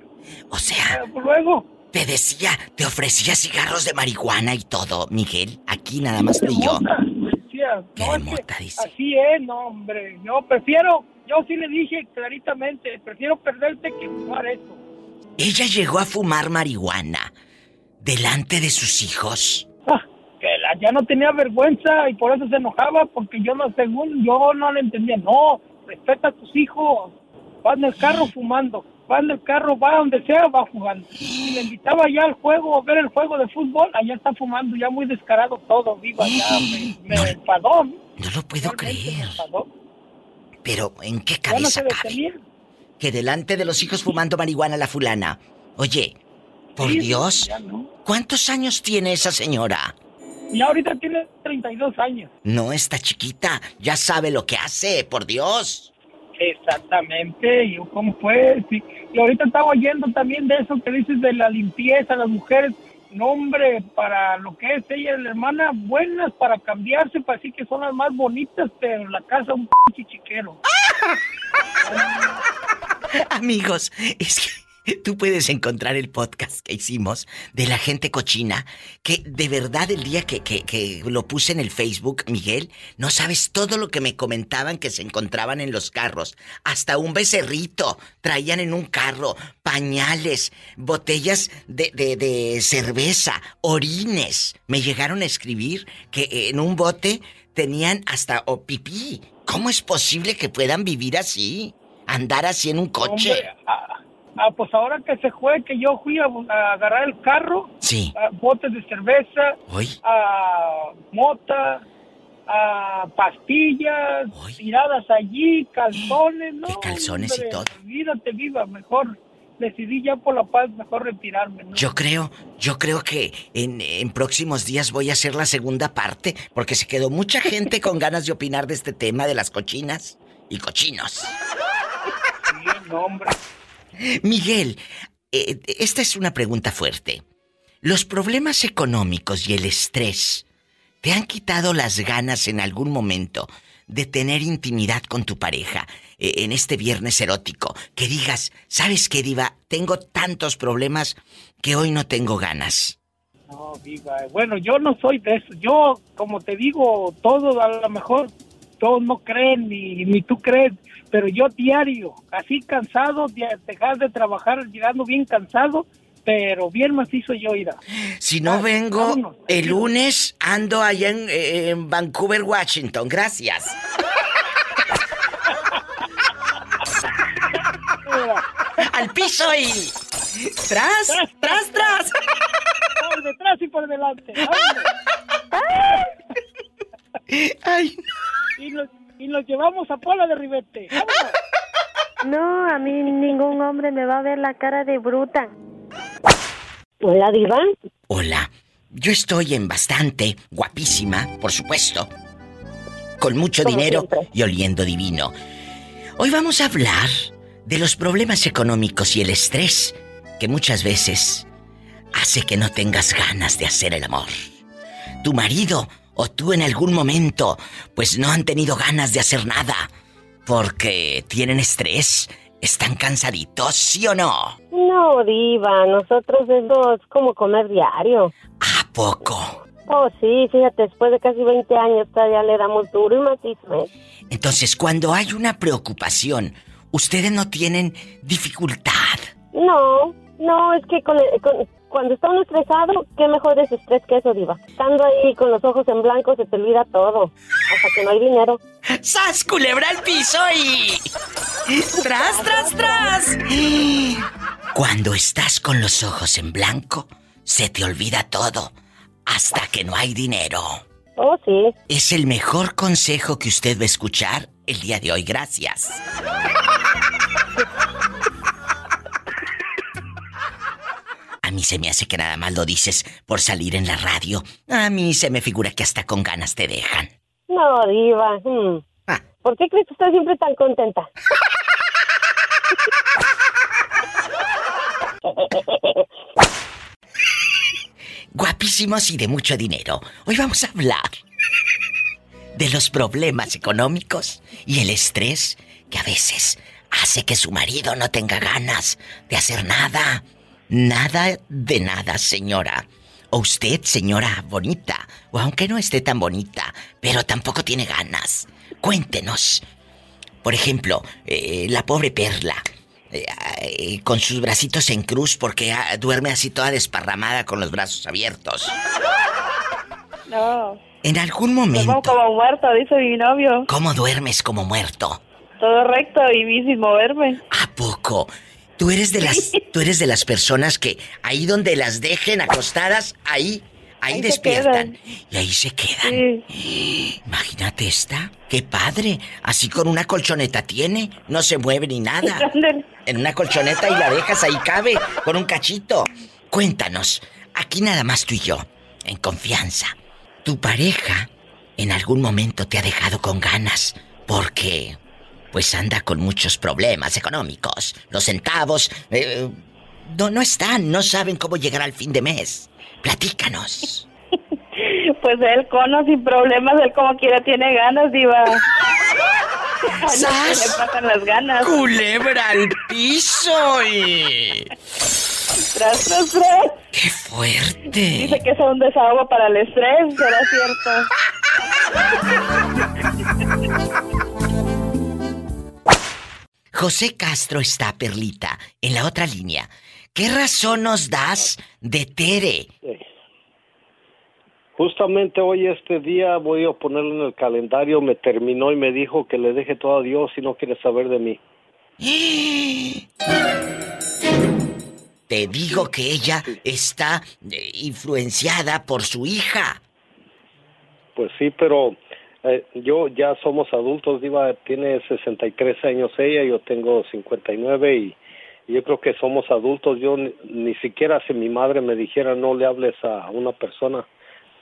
O sea, pues, luego te decía, te ofrecía cigarros de marihuana y todo, Miguel. Aquí nada más que yo. Así es, no, hombre. Yo prefiero, yo sí le dije claritamente, prefiero perderte que fumar eso. Ella llegó a fumar marihuana delante de sus hijos. Que la, ya no tenía vergüenza y por eso se enojaba, porque yo no, según yo no le entendía. No, respeta a tus hijos. Van en el carro fumando va en el carro, va donde sea, va jugando. Y le invitaba ya al juego, a ver el juego de fútbol, allá está fumando, ya muy descarado todo, viva, ya me, me no, enfadó. No lo puedo creer. Pero, ¿en qué cabeza cabe? Que delante de los hijos fumando marihuana la fulana. Oye, por Dios, ¿cuántos años tiene esa señora? Y ahorita tiene 32 años. No está chiquita, ya sabe lo que hace, por Dios. Exactamente, y cómo fue, y, y ahorita estaba oyendo también de eso que dices de la limpieza, las mujeres, nombre para lo que es ella la hermana, buenas para cambiarse, para decir que son las más bonitas, pero la casa un chiquero. Amigos, es que Tú puedes encontrar el podcast que hicimos de la gente cochina, que de verdad el día que, que, lo puse en el Facebook, Miguel, no sabes todo lo que me comentaban que se encontraban en los carros. Hasta un becerrito traían en un carro, pañales, botellas de, de, cerveza, orines. Me llegaron a escribir que en un bote tenían hasta o pipí. ¿Cómo es posible que puedan vivir así? Andar así en un coche. Ah, pues ahora que se fue, que yo fui a, agarrar el carro, sí. botes de cerveza, a mota, a pastillas, tiradas allí, calzones, ¿no? ¿Qué calzones y todo? Olvídate, viva, mejor decidí ya por la paz mejor retirarme. ¿no? Yo creo, yo creo que en, en, próximos días voy a hacer la segunda parte, porque se quedó mucha gente con ganas de opinar de este tema de las cochinas y cochinos. Sí, no, hombre. Miguel, eh, esta es una pregunta fuerte. ¿Los problemas económicos y el estrés te han quitado las ganas en algún momento de tener intimidad con tu pareja eh, en este viernes erótico? Que digas, ¿sabes qué, Diva? Tengo tantos problemas que hoy no tengo ganas. No, Diva. Bueno, yo no soy de eso. Yo, como te digo, todo a lo mejor todos no creen ni, ni tú crees pero yo diario, así cansado, dejar de trabajar, llegando bien cansado, pero bien macizo yo irá. Si no vengo, el lunes ando allá en, Vancouver, Washington. Gracias. Al piso y... ¡Tras! ¡Tras, tras! Por detrás y por delante. Ay, nos llevamos a Pola de Ribete. No, a mí ningún hombre me va a ver la cara de bruta. Hola, Diva. Hola. Yo estoy en bastante, guapísima, por supuesto. Con mucho dinero y oliendo divino. Hoy vamos a hablar de los problemas económicos y el estrés que muchas veces hace que no tengas ganas de hacer el amor. Tu marido o tú en algún momento pues no han tenido ganas de hacer nada porque tienen estrés, están cansaditos, ¿sí o no? No, diva, nosotros es como comer diario. ¿A poco? Oh, sí, fíjate, después de casi 20 años todavía le damos duro y macizo. ¿eh? Entonces, cuando hay una preocupación, ¿ustedes no tienen dificultad? No, no, es que con, con, cuando está uno estresado, qué mejor es estrés que eso, Diva. Estando ahí con los ojos en blanco se te olvida todo. Hasta que no hay dinero. ¡Sas, culebra al piso y. ¡Tras, tras, tras! Cuando estás con los ojos en blanco, se te olvida todo. Hasta que no hay dinero. Oh, sí. Es el mejor consejo que usted va a escuchar el día de hoy. Gracias. A mí se me hace que nada más lo dices por salir en la radio. A mí se me figura que hasta con ganas te dejan. No, diva. Hmm. Ah. ¿Por qué crees que estoy siempre tan contenta? Guapísimos y de mucho dinero. Hoy vamos a hablar de los problemas económicos y el estrés que a veces hace que su marido no tenga ganas de hacer nada. Nada de nada, señora. O usted, señora bonita, o aunque no esté tan bonita, pero tampoco tiene ganas. Cuéntenos. Por ejemplo, eh, la pobre Perla, eh, eh, con sus bracitos en cruz porque ah, duerme así toda desparramada con los brazos abiertos. No. En algún momento. como muerto, dice mi novio. ¿Cómo duermes como muerto? Todo recto y sin moverme. ¿A poco? Tú eres de las, tú eres de las personas que ahí donde las dejen acostadas, ahí, ahí, despiertan. Y ahí se quedan. Imagínate esta, qué padre. Así con una colchoneta tiene, no se mueve ni nada. En una colchoneta y la dejas ahí cabe, con un cachito. Cuéntanos, aquí nada más tú y yo, en confianza. Tu pareja en algún momento te ha dejado con ganas porque pues anda con muchos problemas económicos. Los centavos eh, no, no están, no saben cómo llegar al fin de mes. Platícanos. Pues él cono sin problemas, él como quiera tiene ganas, diva. ¡Sas! le pasan las ganas. ¡Culebra al piso! Y... Tras, tras, tras. ¡Qué fuerte! Dice que es un desahogo para el estrés, ¿será cierto? José Castro está, Perlita, en la otra línea. ¿Qué razón nos das de Tere? Justamente hoy, este día, voy a ponerlo en el calendario. Me terminó y me dijo que le deje todo a Dios y no quiere saber de mí. Te digo que ella está eh, influenciada por su hija. Pues sí, pero eh, yo ya somos adultos, Diva, tiene 63 años ella, yo tengo 59 y, y yo creo que somos adultos. Yo ni, siquiera si mi madre me dijera no le hables a una persona,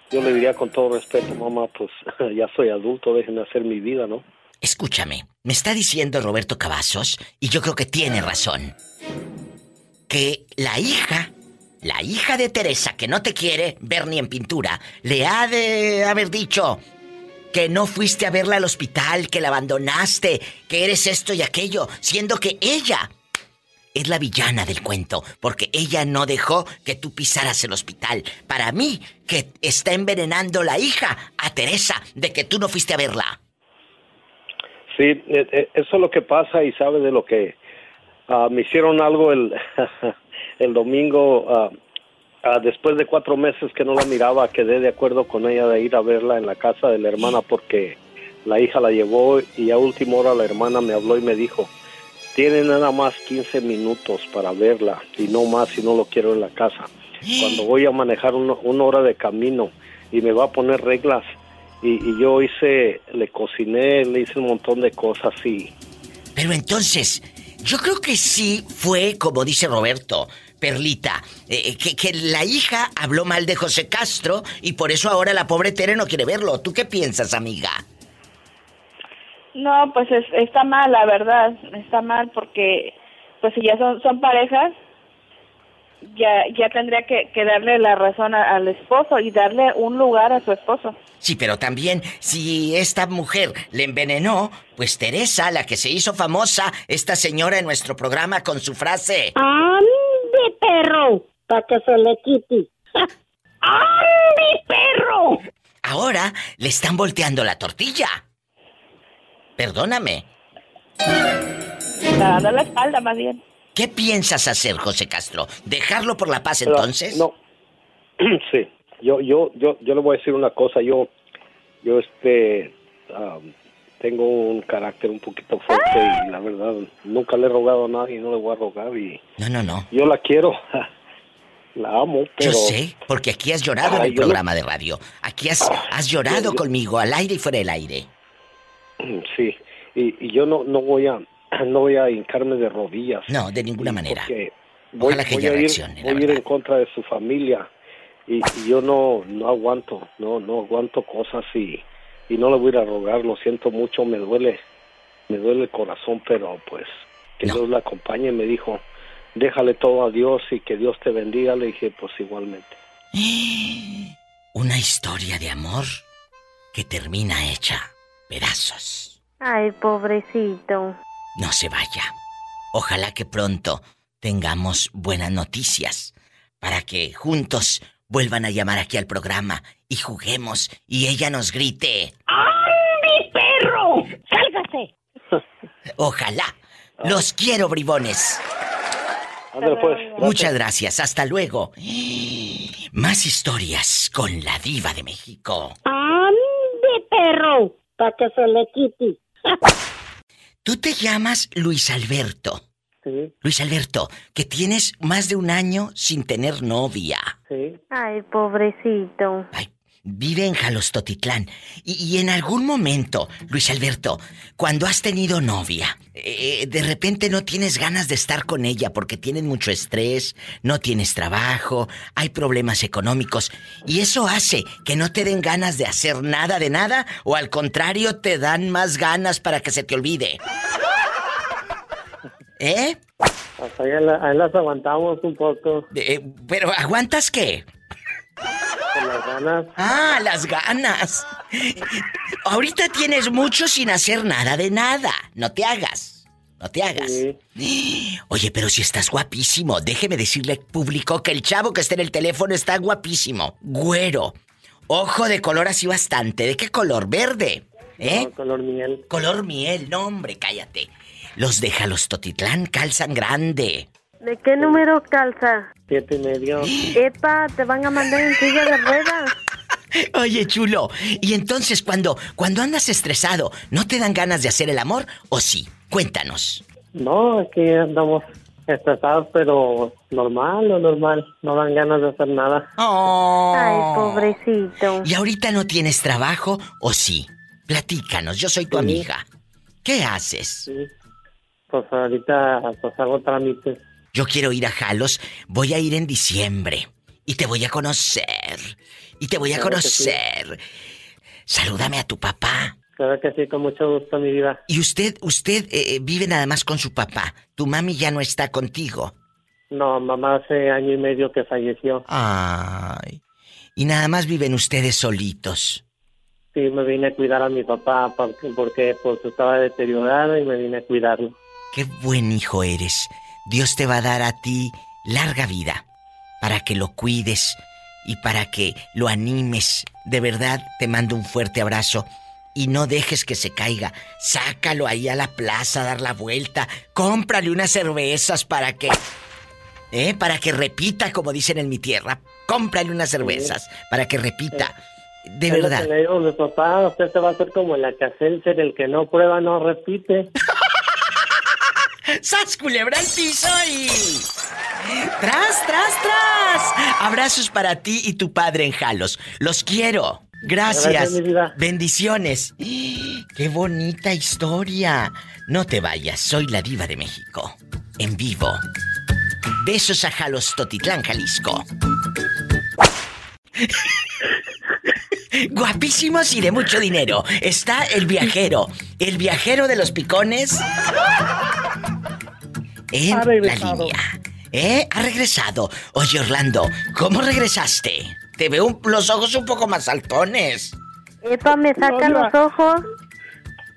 yo le diría con todo respeto, mamá, pues ya soy adulto, déjenme hacer mi vida, ¿no? Escúchame, me está diciendo Roberto Cavazos, y yo creo que tiene razón, que la hija la hija de Teresa, que no te quiere ver ni en pintura, le ha de haber dicho, que no fuiste a verla al hospital, que la abandonaste, que eres esto y aquello, siendo que ella es la villana del cuento, porque ella no dejó que tú pisaras el hospital. Para mí, que está envenenando la hija a Teresa de que tú no fuiste a verla. Sí, eh, eh, eso es lo que pasa y sabe de lo que ah, me hicieron algo el, el domingo. Ah, Ah, después de cuatro meses que no la miraba, quedé de acuerdo con ella de ir a verla en la casa de la hermana porque la hija la llevó y a última hora la hermana me habló y me dijo, tiene nada más 15 minutos para verla y no más si no lo quiero en la casa. Cuando voy a manejar una hora de camino y me va a poner reglas y, y, yo hice, le cociné, le hice un montón de cosas y... Pero entonces, yo creo que sí fue como dice Roberto, Perlita, eh, que, que, la hija habló mal de José Castro y por eso ahora la pobre Tere no quiere verlo. ¿Tú qué piensas, amiga? No, pues está mal, la verdad. Está mal porque, pues si ya son, son parejas, ya, ya tendría que, darle la razón al esposo y darle un lugar a su esposo. Sí, pero también si esta mujer le envenenó, pues Teresa, la que se hizo famosa, esta señora en nuestro programa con su frase... ¡Ande, perro! Para que se le quite. ¡Ande, perro! Ahora le están volteando la tortilla. Perdóname. Está dando la espalda, más bien. ¿Qué piensas hacer, José Castro? ¿Dejarlo por la paz entonces? No. sí. Yo, yo, yo, yo le voy a decir una cosa. Yo, yo, este, tengo un carácter un poquito fuerte y la verdad nunca le he rogado a nadie, no le voy a rogar y. No, no, no. Yo la quiero. la amo, pero. Yo sé, porque aquí has llorado en el programa de radio. Aquí has, has llorado conmigo, al aire y fuera del aire. Sí, y, y yo no, no voy a no voy a hincarme de rodillas. No, de ninguna manera. Voy, Ojalá que voy a ir, voy a ir en contra de su familia y, yo no no aguanto, no no aguanto cosas y, y no le voy a ir a rogar, lo siento mucho, me duele, me duele el corazón, pero pues que Dios la acompañe. Me dijo, déjale todo a Dios y que Dios te bendiga. Le dije, pues igualmente. Una historia de amor que termina hecha pedazos. Ay, pobrecito. No se vaya. Ojalá que pronto tengamos buenas noticias para que juntos vuelvan a llamar aquí al programa y juguemos y ella nos grite. ¡Ay, perro! ¡Sálgase! Ojalá. Los quiero, bribones. Pues. Muchas gracias. Hasta luego. Más historias con la diva de México. ¡Ande, perro! Para que se le quite. Tú te llamas Luis Alberto. Sí. Luis Alberto, que tienes más de un año sin tener novia. Sí. Ay, pobrecito. Ay, vive en Jalostotitlán. Y, en algún momento, Luis Alberto, cuando has tenido novia, eh, de repente no tienes ganas de estar con ella porque tienen mucho estrés, no tienes trabajo, hay problemas económicos. Y eso hace que no te den ganas de hacer nada de nada o al contrario te dan más ganas para que se te olvide. ¿Eh? Hasta ahí, las aguantamos un poco. Eh, ¿Pero aguantas qué? las ganas. Ah, las ganas. Ahorita tienes mucho sin hacer nada de nada. No te hagas. No te hagas. Oye, pero si estás guapísimo, déjeme decirle público que el chavo que está en el teléfono está guapísimo. Güero. Ojo de color así bastante. ¿De qué color? ¿Verde? ¿Eh? color miel. Color miel, no hombre, cállate. Los de Totitlán calzan grande. ¿De qué número calza? Siete y medio. Epa, te van a mandar en silla de ruedas. Oye, chulo, y entonces cuando, cuando andas estresado, ¿no te dan ganas de hacer el amor o sí? Cuéntanos. No, es que andamos estresados, pero normal o normal, no dan ganas de hacer nada. Oh. Ay, pobrecito. ¿Y ahorita no tienes trabajo o sí? Platícanos, yo soy tu amiga. ¿Qué haces? Sí. Pues ahorita pues hago trámites. Yo quiero ir a Jalos, voy a ir en diciembre. Y te voy a conocer. Y te voy a conocer. Salúdame a tu papá. Claro que sí, con mucho gusto, mi vida. ¿Y usted, usted eh, eh, vive nada más con su papá? ¿Tu mami ya no está contigo? No, mamá hace año y medio que falleció. Ay. ¿Y nada más viven ustedes solitos? Sí, me vine a cuidar a mi papá porque, porque pues estaba deteriorado y me vine a cuidarlo. Qué buen hijo eres. Dios te va a dar a ti larga vida para que lo cuides y para que lo animes. De verdad, te mando un fuerte abrazo y no dejes que se caiga. Sácalo ahí a la plaza a dar la vuelta. Cómprale unas cervezas para que. ¿Eh? Para que repita, como dicen en mi tierra. Cómprale unas cervezas para que repita. De verdad. le digo, mi papá, usted se va a hacer como la ser el que no prueba no repite. ¡Sas culebra al piso y. ¡Tras, tras, tras! Abrazos para ti y tu padre en Jalos. Los quiero. Gracias. Bendiciones. ¡Qué bonita historia! No te vayas, soy la diva de México. En vivo. Besos a Jalos Totitlán, Jalisco. Guapísimos y de mucho dinero. Está el viajero. El viajero de los picones. En la línea. ¿Eh? Ha regresado. Oye, Orlando, ¿cómo regresaste? Te veo los ojos un poco más saltones. Epa, me saca los ojos.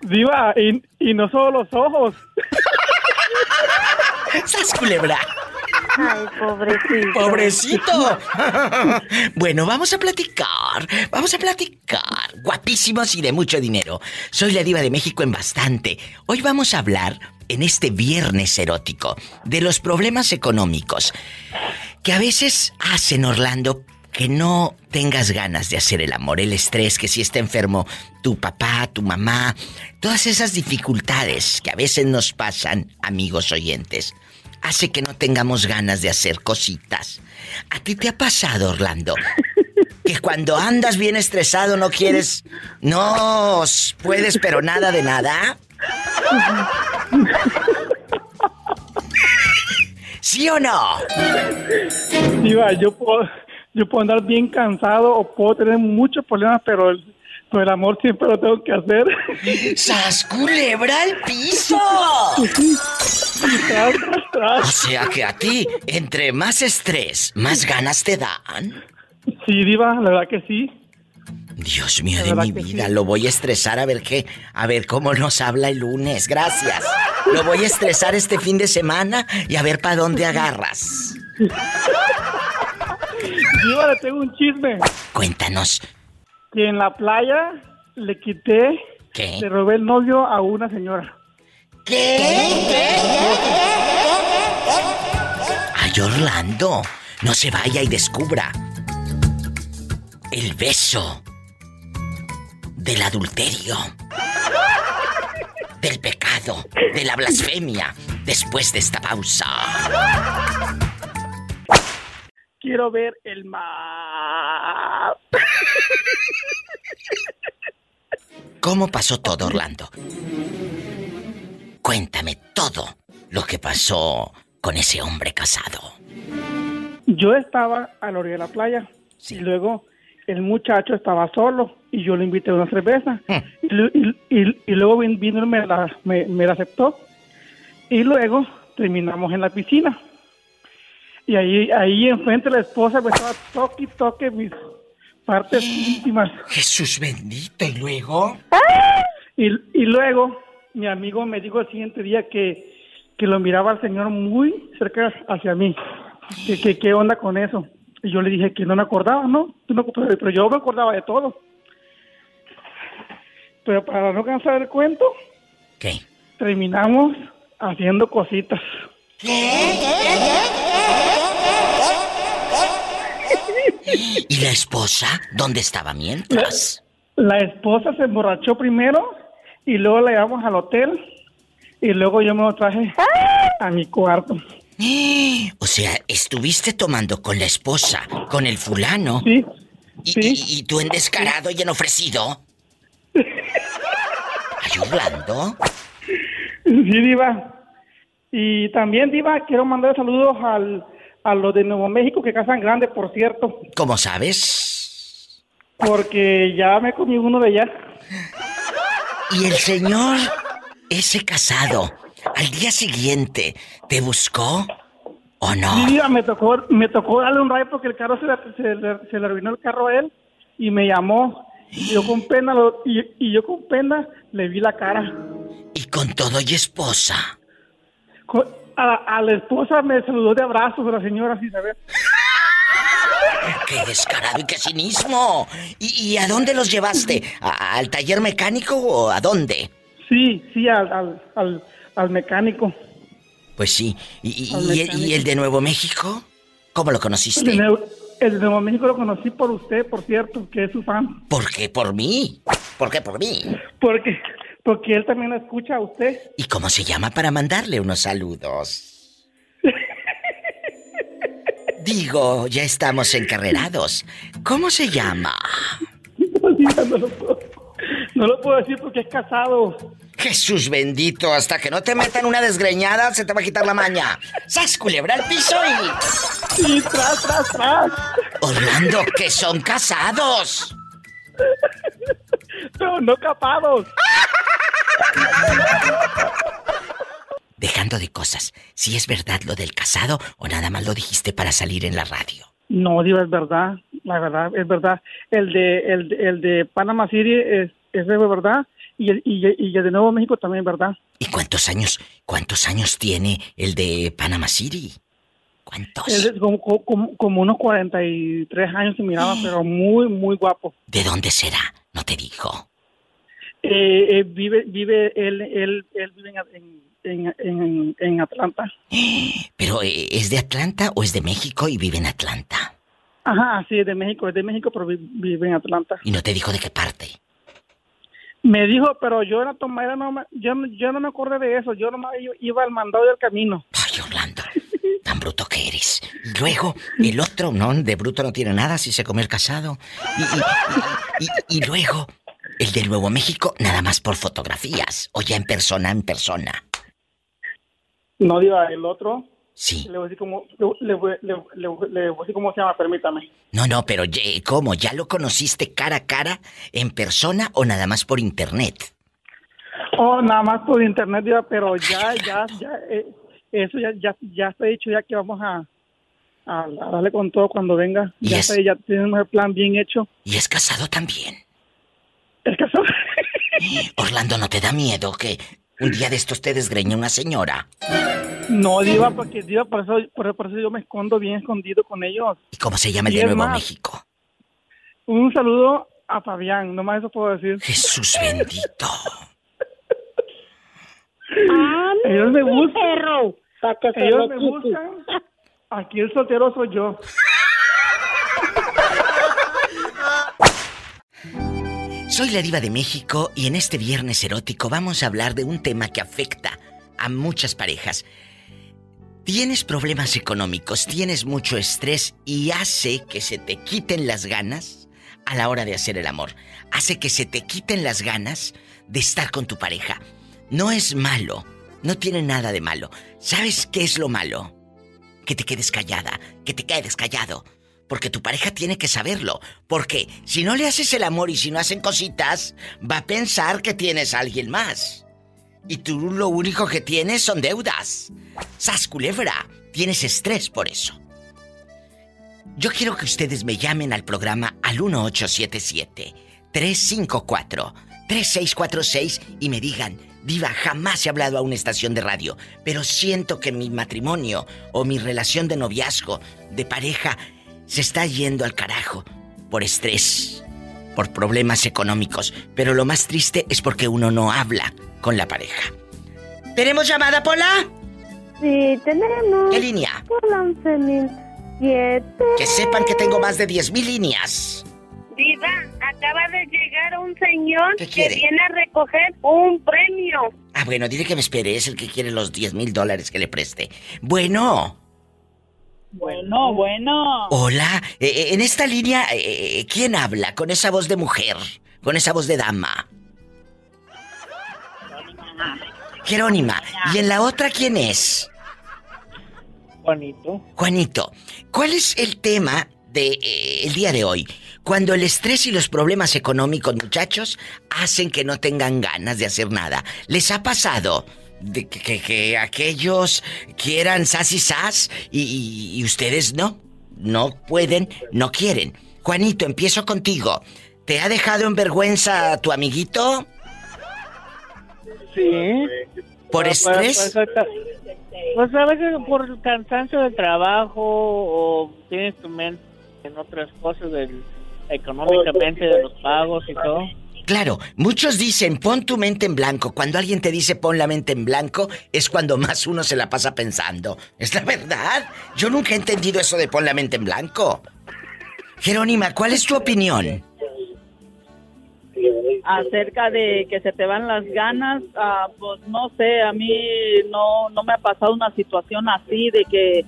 Diva, y, y no solo los ojos. ¡Sas culebra! Ay, pobrecito. Pobrecito. bueno, vamos a platicar. Vamos a platicar. Guapísimos y de mucho dinero. Soy la diva de México en bastante. Hoy vamos a hablar en este viernes erótico de los problemas económicos que a veces hacen, Orlando, que no tengas ganas de hacer el amor, el estrés, que si está enfermo tu papá, tu mamá, todas esas dificultades que a veces nos pasan, amigos oyentes hace que no tengamos ganas de hacer cositas. ¿A ti te ha pasado, Orlando? Que cuando andas bien estresado no quieres... No puedes, pero nada de nada. ¿Sí o no? Sí, yo puedo, yo puedo andar bien cansado o puedo tener muchos problemas, pero el amor siempre lo tengo que hacer. ¡Sas culebra al piso! O sea que a ti, entre más estrés, más ganas te dan. Sí, Diva, la verdad que sí. Dios mío de mi vida, lo voy a estresar a ver qué, a ver cómo nos habla el lunes. Gracias. Lo voy a estresar este fin de semana y a ver para dónde agarras. Diva, le tengo un chisme. Cuéntanos. Que en la playa le quité, ¿Qué? le robé el novio a una señora. ¿Qué? Ay, Orlando, no se vaya y descubra el beso del adulterio, del pecado, de la blasfemia, después de esta pausa. Quiero ver el mar. ¿Cómo pasó todo, Orlando? Cuéntame todo lo que pasó con ese hombre casado. Yo estaba a la orilla de la playa y luego el muchacho estaba solo y yo le invité una cerveza y, y- y luego vin- vino y me la, me, me la aceptó y luego terminamos en la piscina y ahí ahí enfrente la esposa me estaba toque y toque mis partes íntimas. Jesús bendito y luego y, y luego mi amigo me dijo el siguiente día que, que lo miraba al señor muy cerca hacia mí que, que qué onda con eso y yo le dije que no me acordaba no, pero yo me acordaba de todo. Pero para no cansar el cuento ¿Qué? terminamos haciendo cositas ¿Y la esposa dónde estaba mientras? la esposa se emborrachó primero y luego la llevamos al hotel y luego yo me lo traje a mi cuarto O sea, estuviste tomando con la esposa, con el fulano. Sí. Y, y- y tú en descarado y en ofrecido. Ay, Orlando. Sí, Diva. Y también, Diva, quiero mandar saludos al, a los de Nuevo México que casan grande, por cierto, ¿Cómo sabes? porque ya me comí uno de allá. Y el señor, ese casado, al día siguiente, ¿te buscó o no? Sí, me tocó, me tocó darle un rayo porque el carro se le, se, le- se le arruinó el carro a él y me llamó. Y yo con pena, lo- y, y yo con pena le vi la cara. Y con todo y esposa. Co- A, a la esposa me saludó de abrazos la señora sin saber. ¡Qué descarado y qué cinismo! ¿Y, y a dónde los llevaste? ¿A- ¿Al taller mecánico o a dónde? Sí, sí, al, al, al, al mecánico. Pues sí. ¿Y, y- el, mecánico. y el de Nuevo México? ¿Cómo lo El conociste? de, Nuevo, el de Nuevo México lo conocí por usted, por cierto, que es su fan. ¿Por qué por mí? ¿Por qué por mí? Porque, porque él también lo escucha a usted. ¿Y cómo se llama para mandarle unos saludos? Digo, ya estamos encarrerados. ¿Cómo se llama? No lo, puedo, no lo puedo decir porque es casado. Jesús bendito, hasta que no te metan una desgreñada se te va a quitar la maña. ¡Sas, culebra al piso y... Y tras, tras, tras. Orlando, que son casados. Pero no capados. Dejando de cosas, si es verdad lo del casado o nada más lo dijiste para salir en la radio. No, digo, es verdad. La verdad, es verdad. El de, el, el de Panama City es, es de verdad. Y el, y, y el de Nuevo México también es verdad. ¿Y cuántos años, cuántos años tiene el de Panama City? Es de- como, como, como unos 43 años se miraba, pero muy, muy guapo. ¿De dónde será? No te dijo. Eh, eh, vive, vive, él, él, él vive en, en, en, en Atlanta. Pero eh, ¿es de Atlanta o es de México y vive en Atlanta? Ajá, sí, es de México, es de México, pero vi- vive en Atlanta. Y no te dijo de qué parte. Me dijo, pero yo era tomada, no, me- yo, yo no me acordé de eso, yo nomás iba al mandado del camino. Ay, Orlando, tan bruto que eres. Y luego, el otro, no, de bruto no tiene nada si se comió el casado. Y, y- y- y luego, el de Nuevo México, nada más por fotografías. O ya en persona, en persona. No diga el otro. Sí. Le voy a decir cómo, le, voy, a decir cómo se llama, permítame. No, no, pero ¿cómo? ¿Ya lo conociste cara a cara, en persona o nada más por internet? Oh, nada más por internet, pero ya, ya, ya, eh, eso ya, ya, ya está dicho, ya que vamos a, a, darle con todo cuando venga. Ya, está, ya tenemos el plan bien hecho. ¿Y es casado también? ¿Es casado? Orlando, ¿no te da miedo que un día de estos te desgreñe una señora? No, Diva, porque Diva, por eso, por, eso yo me escondo bien escondido con ellos. ¿Y cómo se llama el de Nuevo México? Un saludo a Fabián, nomás eso puedo decir. Jesús bendito. Ah, ellos me buscan. Perro. Ellos me buscan. Aquí el soltero soy yo. Soy la diva de México y en este viernes erótico vamos a hablar de un tema que afecta a muchas parejas. Tienes problemas económicos, tienes mucho estrés y hace que se te quiten las ganas a la hora de hacer el amor. Hace que se te quiten las ganas de estar con tu pareja. No es malo, no tiene nada de malo. ¿Sabes qué es lo malo? Que te quedes callada, que te quedes callado. Porque tu pareja tiene que saberlo. Porque si no le haces el amor y si no hacen cositas, va a pensar que tienes a alguien más. Y tú lo único que tienes son deudas. Sas culebra, tienes estrés por eso. Yo quiero que ustedes me llamen al programa al 1877 354 3646 y me digan Diva, jamás he hablado a una estación de radio, pero siento que mi matrimonio o mi relación de noviazgo, de pareja, se está yendo al carajo por estrés, por problemas económicos, pero lo más triste es porque uno no habla con la pareja. ¿Tenemos llamada, Pola? Sí, tenemos. ¿Qué línea? Pola 11007. Que sepan que tengo más de 10.000 líneas. Diva, acaba de llegar un señor que viene a recoger un premio. Ah, bueno, dile que me espere, es el que quiere los 10 mil dólares que le preste. Bueno. Bueno, bueno. Hola, eh, eh, en esta línea, eh, ¿quién habla con esa voz de mujer? Con esa voz de dama. Jerónima. ¿Y en la otra quién es? Juanito. Juanito, ¿cuál es el tema de, el día de hoy? Cuando el estrés y los problemas económicos, muchachos, hacen que no tengan ganas de hacer nada. ¿Les ha pasado? De que, aquellos quieran sas y sas y, y ustedes no. No pueden, no quieren. Juanito, empiezo contigo. ¿Te ha dejado en vergüenza tu amiguito? Sí. ¿Por pues, estrés? Pues, pues, a veces por el cansancio del trabajo o tienes tu mente en otras cosas del económicamente de los pagos y todo. Claro, muchos dicen pon tu mente en blanco. Cuando alguien te dice pon la mente en blanco, es cuando más uno se la pasa pensando. Es la verdad. Yo nunca he entendido eso de pon la mente en blanco. Jerónima, ¿cuál es tu opinión? Acerca de que se te van las ganas, ah, pues no sé, a mí no, no me ha pasado una situación así de que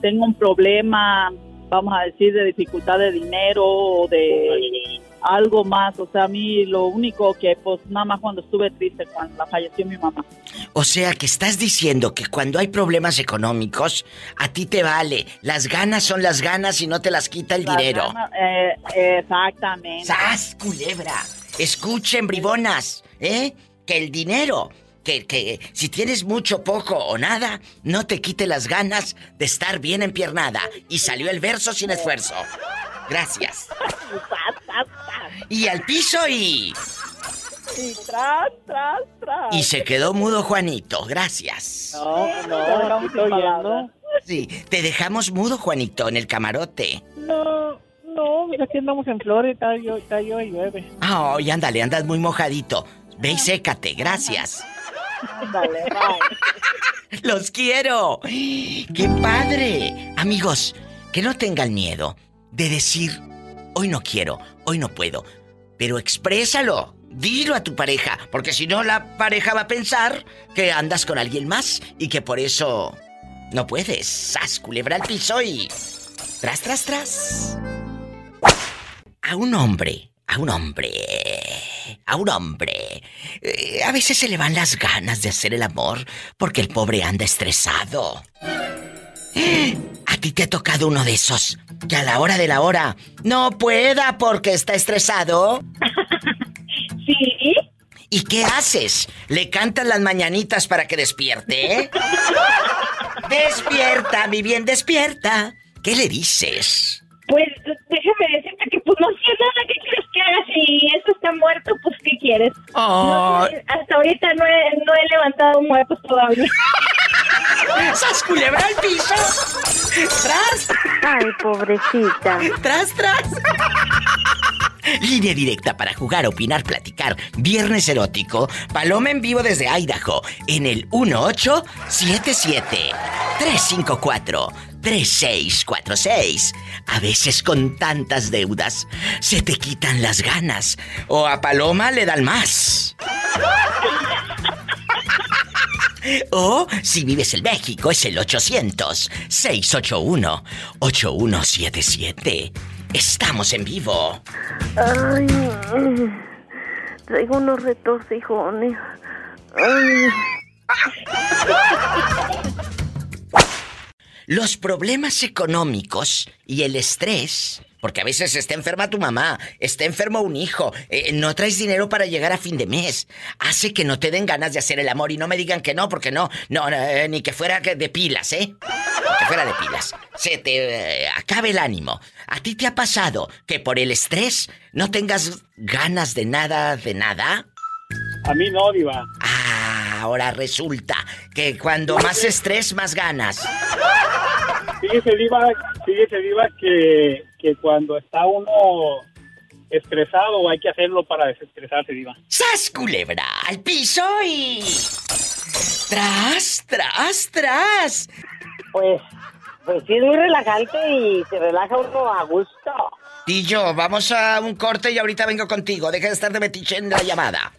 tengo un problema vamos a decir, de dificultad de dinero o de algo más. O sea, a mí lo único que, pues nada más cuando estuve triste, cuando falleció mi mamá. O sea, que estás diciendo que cuando hay problemas económicos, a ti te vale. Las ganas son las ganas y no te las quita el dinero. Eh, exactamente. ¡Sas, culebra! Escuchen, bribonas, ¿eh? Que el dinero que, si tienes mucho, poco o nada, no te quite las ganas de estar bien empiernada. Y salió el verso sin esfuerzo. Gracias. Y al piso y... Y tras, tras, tras. Y se quedó mudo Juanito, gracias. No, no, no Sí, te dejamos mudo Juanito en el camarote. No, no, mira que andamos en Florida, está yo y llueve. Oh, y ándale, andas muy mojadito. Ve y sécate, gracias. Los quiero. ¡Qué padre! Amigos, que no tengan miedo de decir, hoy no quiero, hoy no puedo. Pero exprésalo. Dilo a tu pareja, porque si no la pareja va a pensar que andas con alguien más y que por eso no puedes. ¡Sas, culebra al piso y... Tras, tras, tras. A un hombre, a un hombre a un hombre. Eh, a veces se le van las ganas de hacer el amor porque el pobre anda estresado. A ti te ha tocado uno de esos que a la hora de la hora no pueda porque está estresado. sí. ¿Y qué haces? ¿Le cantas las mañanitas para que despierte? despierta, mi bien, despierta. ¿Qué le dices? Pues déjame decirte pues no sé nada, ¿qué quieres que haga? Si eso está muerto, pues ¿qué quieres? hasta ahorita no he, no he levantado muertos todavía. ¡Sas culebra al piso! ¡Tras! Ay, pobrecita. ¡Tras, tras! Línea directa para jugar, opinar, platicar. Viernes erótico. Paloma en vivo desde Idaho. En el 1877 354 3646. A veces con tantas deudas se te quitan las ganas. O a Paloma le dan más. O si vives en México es el 800-681-8177. Estamos en vivo. Ay, traigo unos retorcijones. Ay. Los problemas económicos y el estrés, porque a veces está enferma tu mamá, está enfermo un hijo, eh, no traes dinero para llegar a fin de mes, hace que no te den ganas de hacer el amor y no me digan que no, porque no, no, eh, ni que fuera de pilas, ¿eh? Que fuera de pilas. Se te eh, acabe el ánimo. ¿A ti te ha pasado que por el estrés no tengas ganas de nada, de nada? A mí no, Diva. Ah, ahora resulta que cuando más estrés, más ganas. Fíjese, Diva, fíjese, Diva, que, que cuando está uno estresado hay que hacerlo para desestresarse, Diva. ¡Sas, culebra! ¡Al piso y... ¡Tras, tras, tras! Pues, pues sí es muy relajante y se relaja uno a gusto. Tillo, vamos a un corte y ahorita vengo contigo. Deja de estar de metiche en la llamada.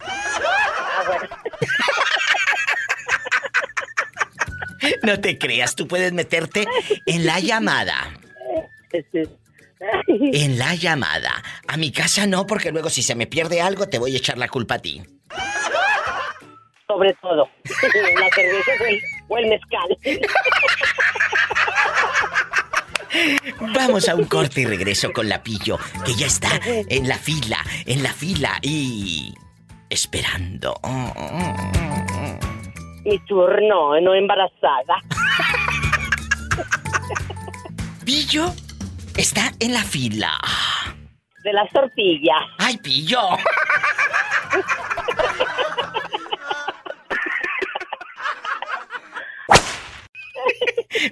No te creas, tú puedes meterte en la llamada. En la llamada. A mi casa no, porque luego si se me pierde algo te voy a echar la culpa a ti. Sobre todo. La cerveza o el mezcal. Vamos a un corte y regreso con la pillo, que ya está en la fila, en la fila y esperando. Mi turno, no embarazada. Pillo está en la fila. De las tortillas. ¡Ay, pillo!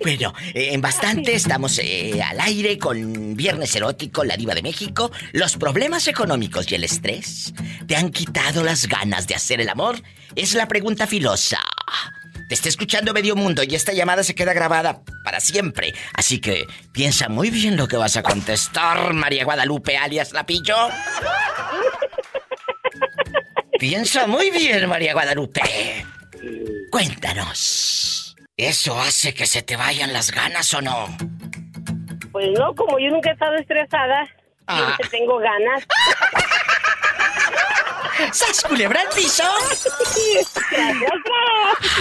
Bueno, eh, en bastante estamos eh, al aire con Viernes Erótico, la diva de México. Los problemas económicos y el estrés te han quitado las ganas de hacer el amor. Es la pregunta filosa. Te está escuchando medio mundo y esta llamada se queda grabada para siempre. Así que piensa muy bien lo que vas a contestar, María Guadalupe alias Lapillo. piensa muy bien, María Guadalupe. Cuéntanos. ¿Eso hace que se te vayan las ganas o no? Pues no, como yo nunca he estado estresada, ah. tengo ganas. ¿Sas culebra el piso?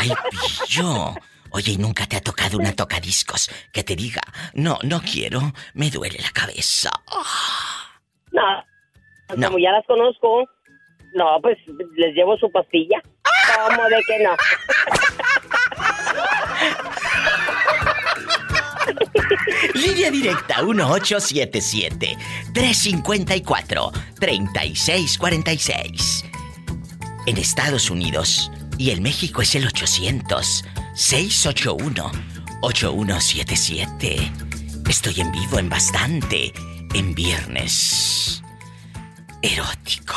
Ay, pillo. Oye, ¿y nunca te ha tocado una tocadiscos que te diga, no, no quiero, me duele la cabeza? No. no. Como ya las conozco, no, pues les llevo su pastilla. ¿Cómo de que no? Línea directa 1877-354-3646. En Estados Unidos y en México es el 800-681-8177. Estoy en vivo en bastante en viernes erótico.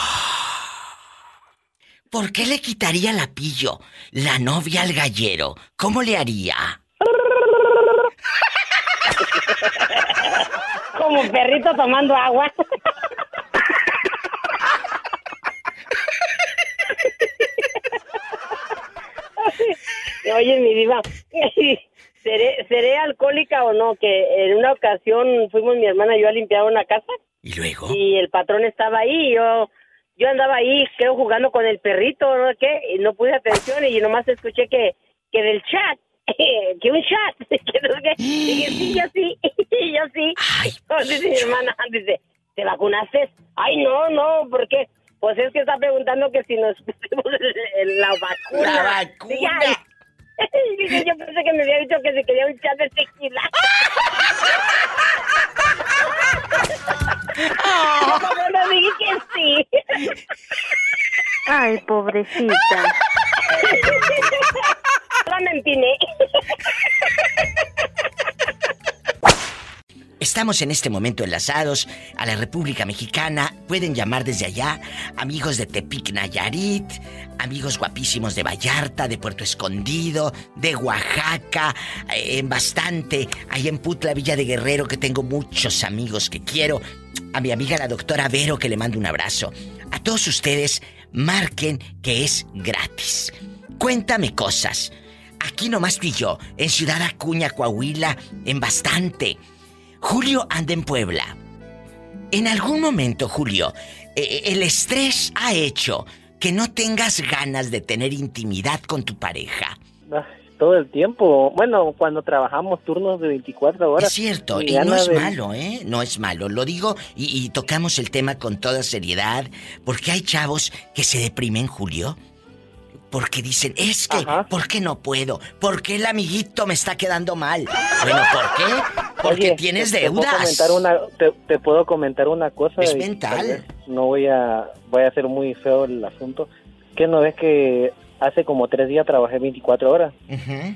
¿Por qué le quitaría la pillo la novia al gallero? ¿Cómo le haría? Como perrito tomando agua. Oye, mi diva, ¿seré, ¿seré alcohólica o no? Que en una ocasión fuimos mi hermana y yo a limpiar una casa. ¿Y luego? Y el patrón estaba ahí y yo, yo andaba ahí, creo, jugando con el perrito, ¿no? ¿Qué? Y no puse atención y nomás escuché que, que del chat que un shot. Dije, sí, yo sí, yo sí. Dice mi hermana, dice, ¿te vacunaste? Ay, no, no, ¿por qué? Pues es que está preguntando que si nos pusimos la vacuna. La vacuna. Dije, yo pensé que me había dicho que se quería un chat de tequila. no, dije que sí. Ay, pobrecita. Estamos en este momento enlazados a la República Mexicana. Pueden llamar desde allá, amigos de Tepic Nayarit, amigos guapísimos de Vallarta, de Puerto Escondido, de Oaxaca, eh, en bastante, ahí en Putla, Villa de Guerrero, que tengo muchos amigos que quiero. A mi amiga la doctora Vero, que le mando un abrazo. A todos ustedes, marquen que es gratis. Cuéntame cosas. Aquí nomás tú y yo, en Ciudad Acuña, Coahuila, en bastante. Julio anda en Puebla. En algún momento, Julio, eh, eh, el estrés ha hecho que no tengas ganas de tener intimidad con tu pareja. Ah, todo el tiempo. Bueno, cuando trabajamos turnos de 24 horas. Es cierto, y no es malo, ¿eh? No es malo. Lo digo y, y, tocamos el tema con toda seriedad, porque hay chavos que se deprimen, Julio, porque dicen, es que, ¿por qué no puedo? ¿Por qué el amiguito me está quedando mal? Bueno, ¿por qué? Porque tienes deudas. Te puedo, comentar una, te, puedo comentar una cosa. Es mental. No voy a, voy a hacer muy feo el asunto. Que no ves que hace como tres días trabajé 24 horas.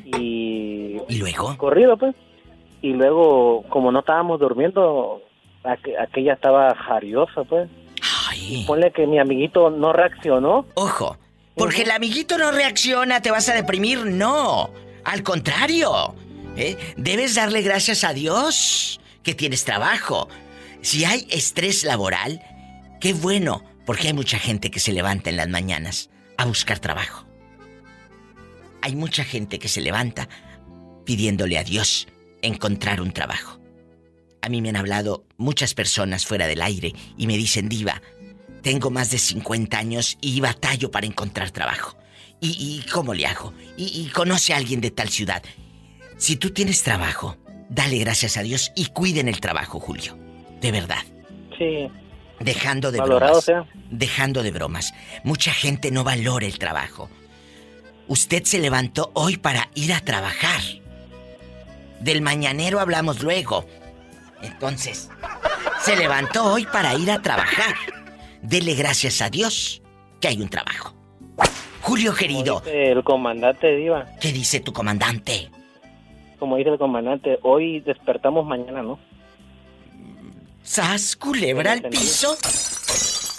Y... ¿Y luego? Corrido, pues. Y luego, como no estábamos durmiendo, aquella estaba jariosa, pues. Ay. Ponle que mi amiguito no reaccionó. Ojo, porque el amiguito no reacciona, te vas a deprimir, no. Al contrario, ¿eh? debes darle gracias a Dios que tienes trabajo. Si hay estrés laboral, qué bueno, porque hay mucha gente que se levanta en las mañanas a buscar trabajo. Hay mucha gente que se levanta pidiéndole a Dios encontrar un trabajo. A mí me han hablado muchas personas fuera del aire y me dicen, diva, tengo más de 50 años y batallo para encontrar trabajo. ¿Y, cómo le hago? Y, conoce a alguien de tal ciudad. Si tú tienes trabajo, dale gracias a Dios y cuiden el trabajo, Julio. De verdad. Sí. Dejando de bromas. Dejando de bromas. Mucha gente no valora el trabajo. Usted se levantó hoy para ir a trabajar. Del mañanero hablamos luego. Entonces, se levantó hoy para ir a trabajar dele gracias a Dios que hay un trabajo. Julio querido. el comandante Diva. ¿Qué dice tu comandante? Como dice el comandante, hoy despertamos mañana, ¿no? Sas, culebra al piso.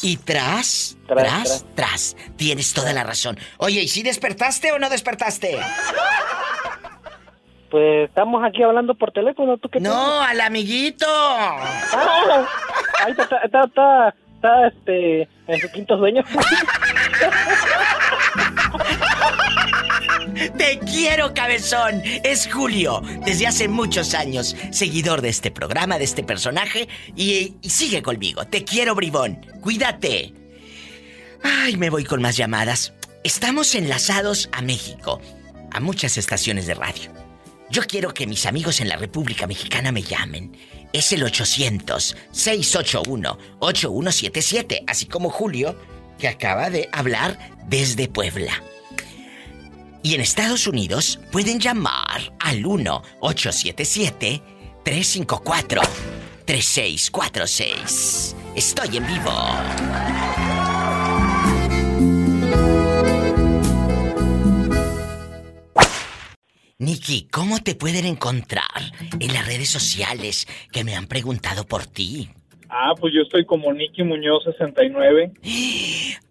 Y tras, tras, tras, Tienes toda la razón. Oye, ¿y si despertaste o no despertaste? Pues estamos aquí hablando por teléfono, ¿tú qué No, al amiguito. Ah, ahí está, está, este, en su quinto sueño. Te quiero, cabezón. Es Julio, desde hace muchos años, seguidor de este programa, de este personaje, y, y, sigue conmigo. Te quiero, bribón. Cuídate. Ay, me voy con más llamadas. Estamos enlazados a México, a muchas estaciones de radio. Yo quiero que mis amigos en la República Mexicana me llamen es el 800-681-8177, así como Julio, que acaba de hablar desde Puebla. Y en Estados Unidos pueden llamar al 1-877-354-3646. Estoy en vivo. Nikki, ¿cómo te pueden encontrar en las redes sociales que me han preguntado por ti? Ah, pues yo estoy como Nicky Muñoz 69.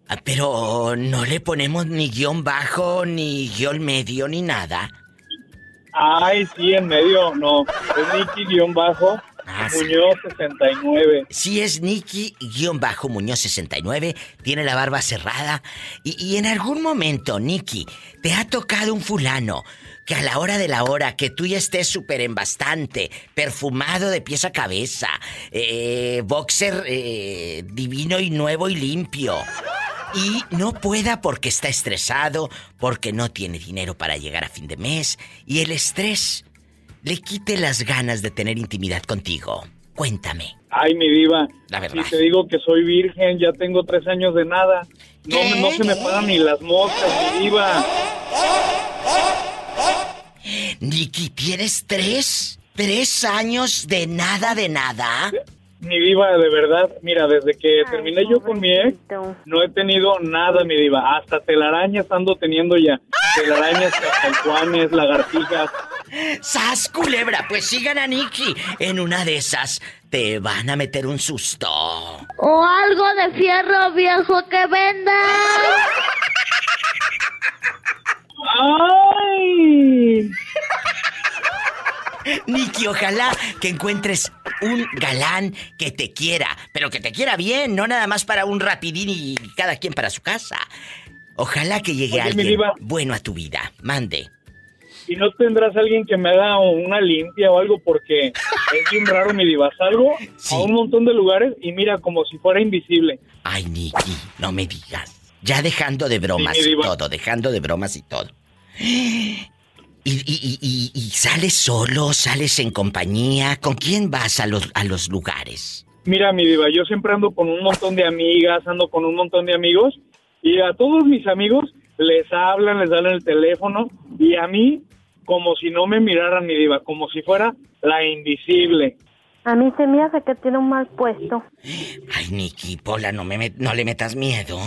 Ah, pero no le ponemos ni guion bajo, ni guion medio, ni nada. Ay, sí, en medio, no. Es Nicky guion bajo. Ah, Muñoz 69. Sí, es Nicky guion bajo Muñoz 69. Tiene la barba cerrada. Y, y en algún momento, Nicky, te ha tocado un fulano que a la hora de la hora, que tú ya estés súper en bastante, perfumado de pies a cabeza, eh, boxer eh, divino y nuevo y limpio, y no pueda porque está estresado, porque no tiene dinero para llegar a fin de mes y el estrés le quite las ganas de tener intimidad contigo. Cuéntame. Ay, mi diva. La verdad. Si te digo que soy virgen, ya tengo tres años de nada. No, no se me pagan ni las moscas, mi diva. Nicky, ¿tienes tres? ¿Tres años de nada de nada? Mi diva, de verdad, mira, desde que terminé yo con mi ex, no he tenido nada, mi diva. Hasta telarañas ando teniendo ya. Telarañas, cajuanes, lagartijas. ¡Sas, culebra! Pues sigan a Nicky. En una de esas te van a meter un susto. O algo de fierro viejo que venda. ¡Ay! Nicky, ojalá que encuentres un galán que te quiera, pero que te quiera bien, no nada más para un rapidín y cada quien para su casa. Ojalá que llegue alguien bueno a tu vida. Mande. ¿Y no tendrás alguien que me haga una limpia o algo? Porque es bien raro, mi diva. Salgo a un montón de lugares y mira como si fuera invisible. Ay, Nicky, no me digas. Ya dejando de bromas y todo, dejando de bromas y todo. ¿Y, y, y, sales solo? ¿Sales en compañía? ¿Con quién vas a los, a los lugares? Mira, mi diva, yo siempre ando con un montón de amigas, ando con un montón de amigos. Y a todos mis amigos les hablan, les dan el teléfono. Y a mí, como si no me miraran, mi diva, como si fuera la invisible. A mí se me hace que tiene un mal puesto. Ay, Nikki, Pola, no, me, no le metas miedo.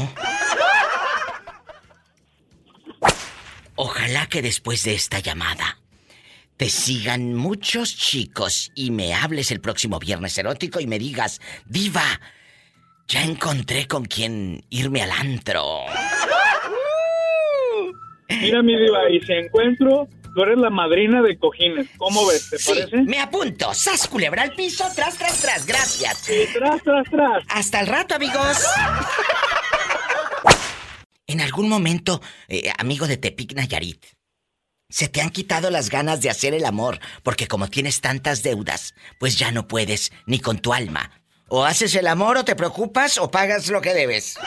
Ojalá que después de esta llamada te sigan muchos chicos y me hables el próximo viernes erótico y me digas, Diva, ya encontré con quién irme al antro. Mira mi diva, y si encuentro, tú eres la madrina de cojines. ¿Cómo ves? ¿Te parece? Me apunto. Sas culebra al piso, tras, tras, tras. Gracias. tras, tras, tras. Hasta el rato, amigos. En algún momento, eh, amigo de Tepic Nayarit, se te han quitado las ganas de hacer el amor, porque como tienes tantas deudas, pues ya no puedes ni con tu alma. O haces el amor o te preocupas o pagas lo que debes.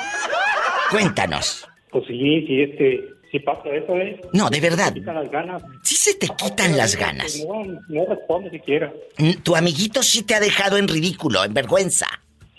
Cuéntanos. Pues sí, sí, este, sí pasa eso, ¿eh? No, de verdad. Se quitan las ganas. Sí se te quitan las ganas. No, no responde siquiera. Tu amiguito sí te ha dejado en ridículo, en vergüenza.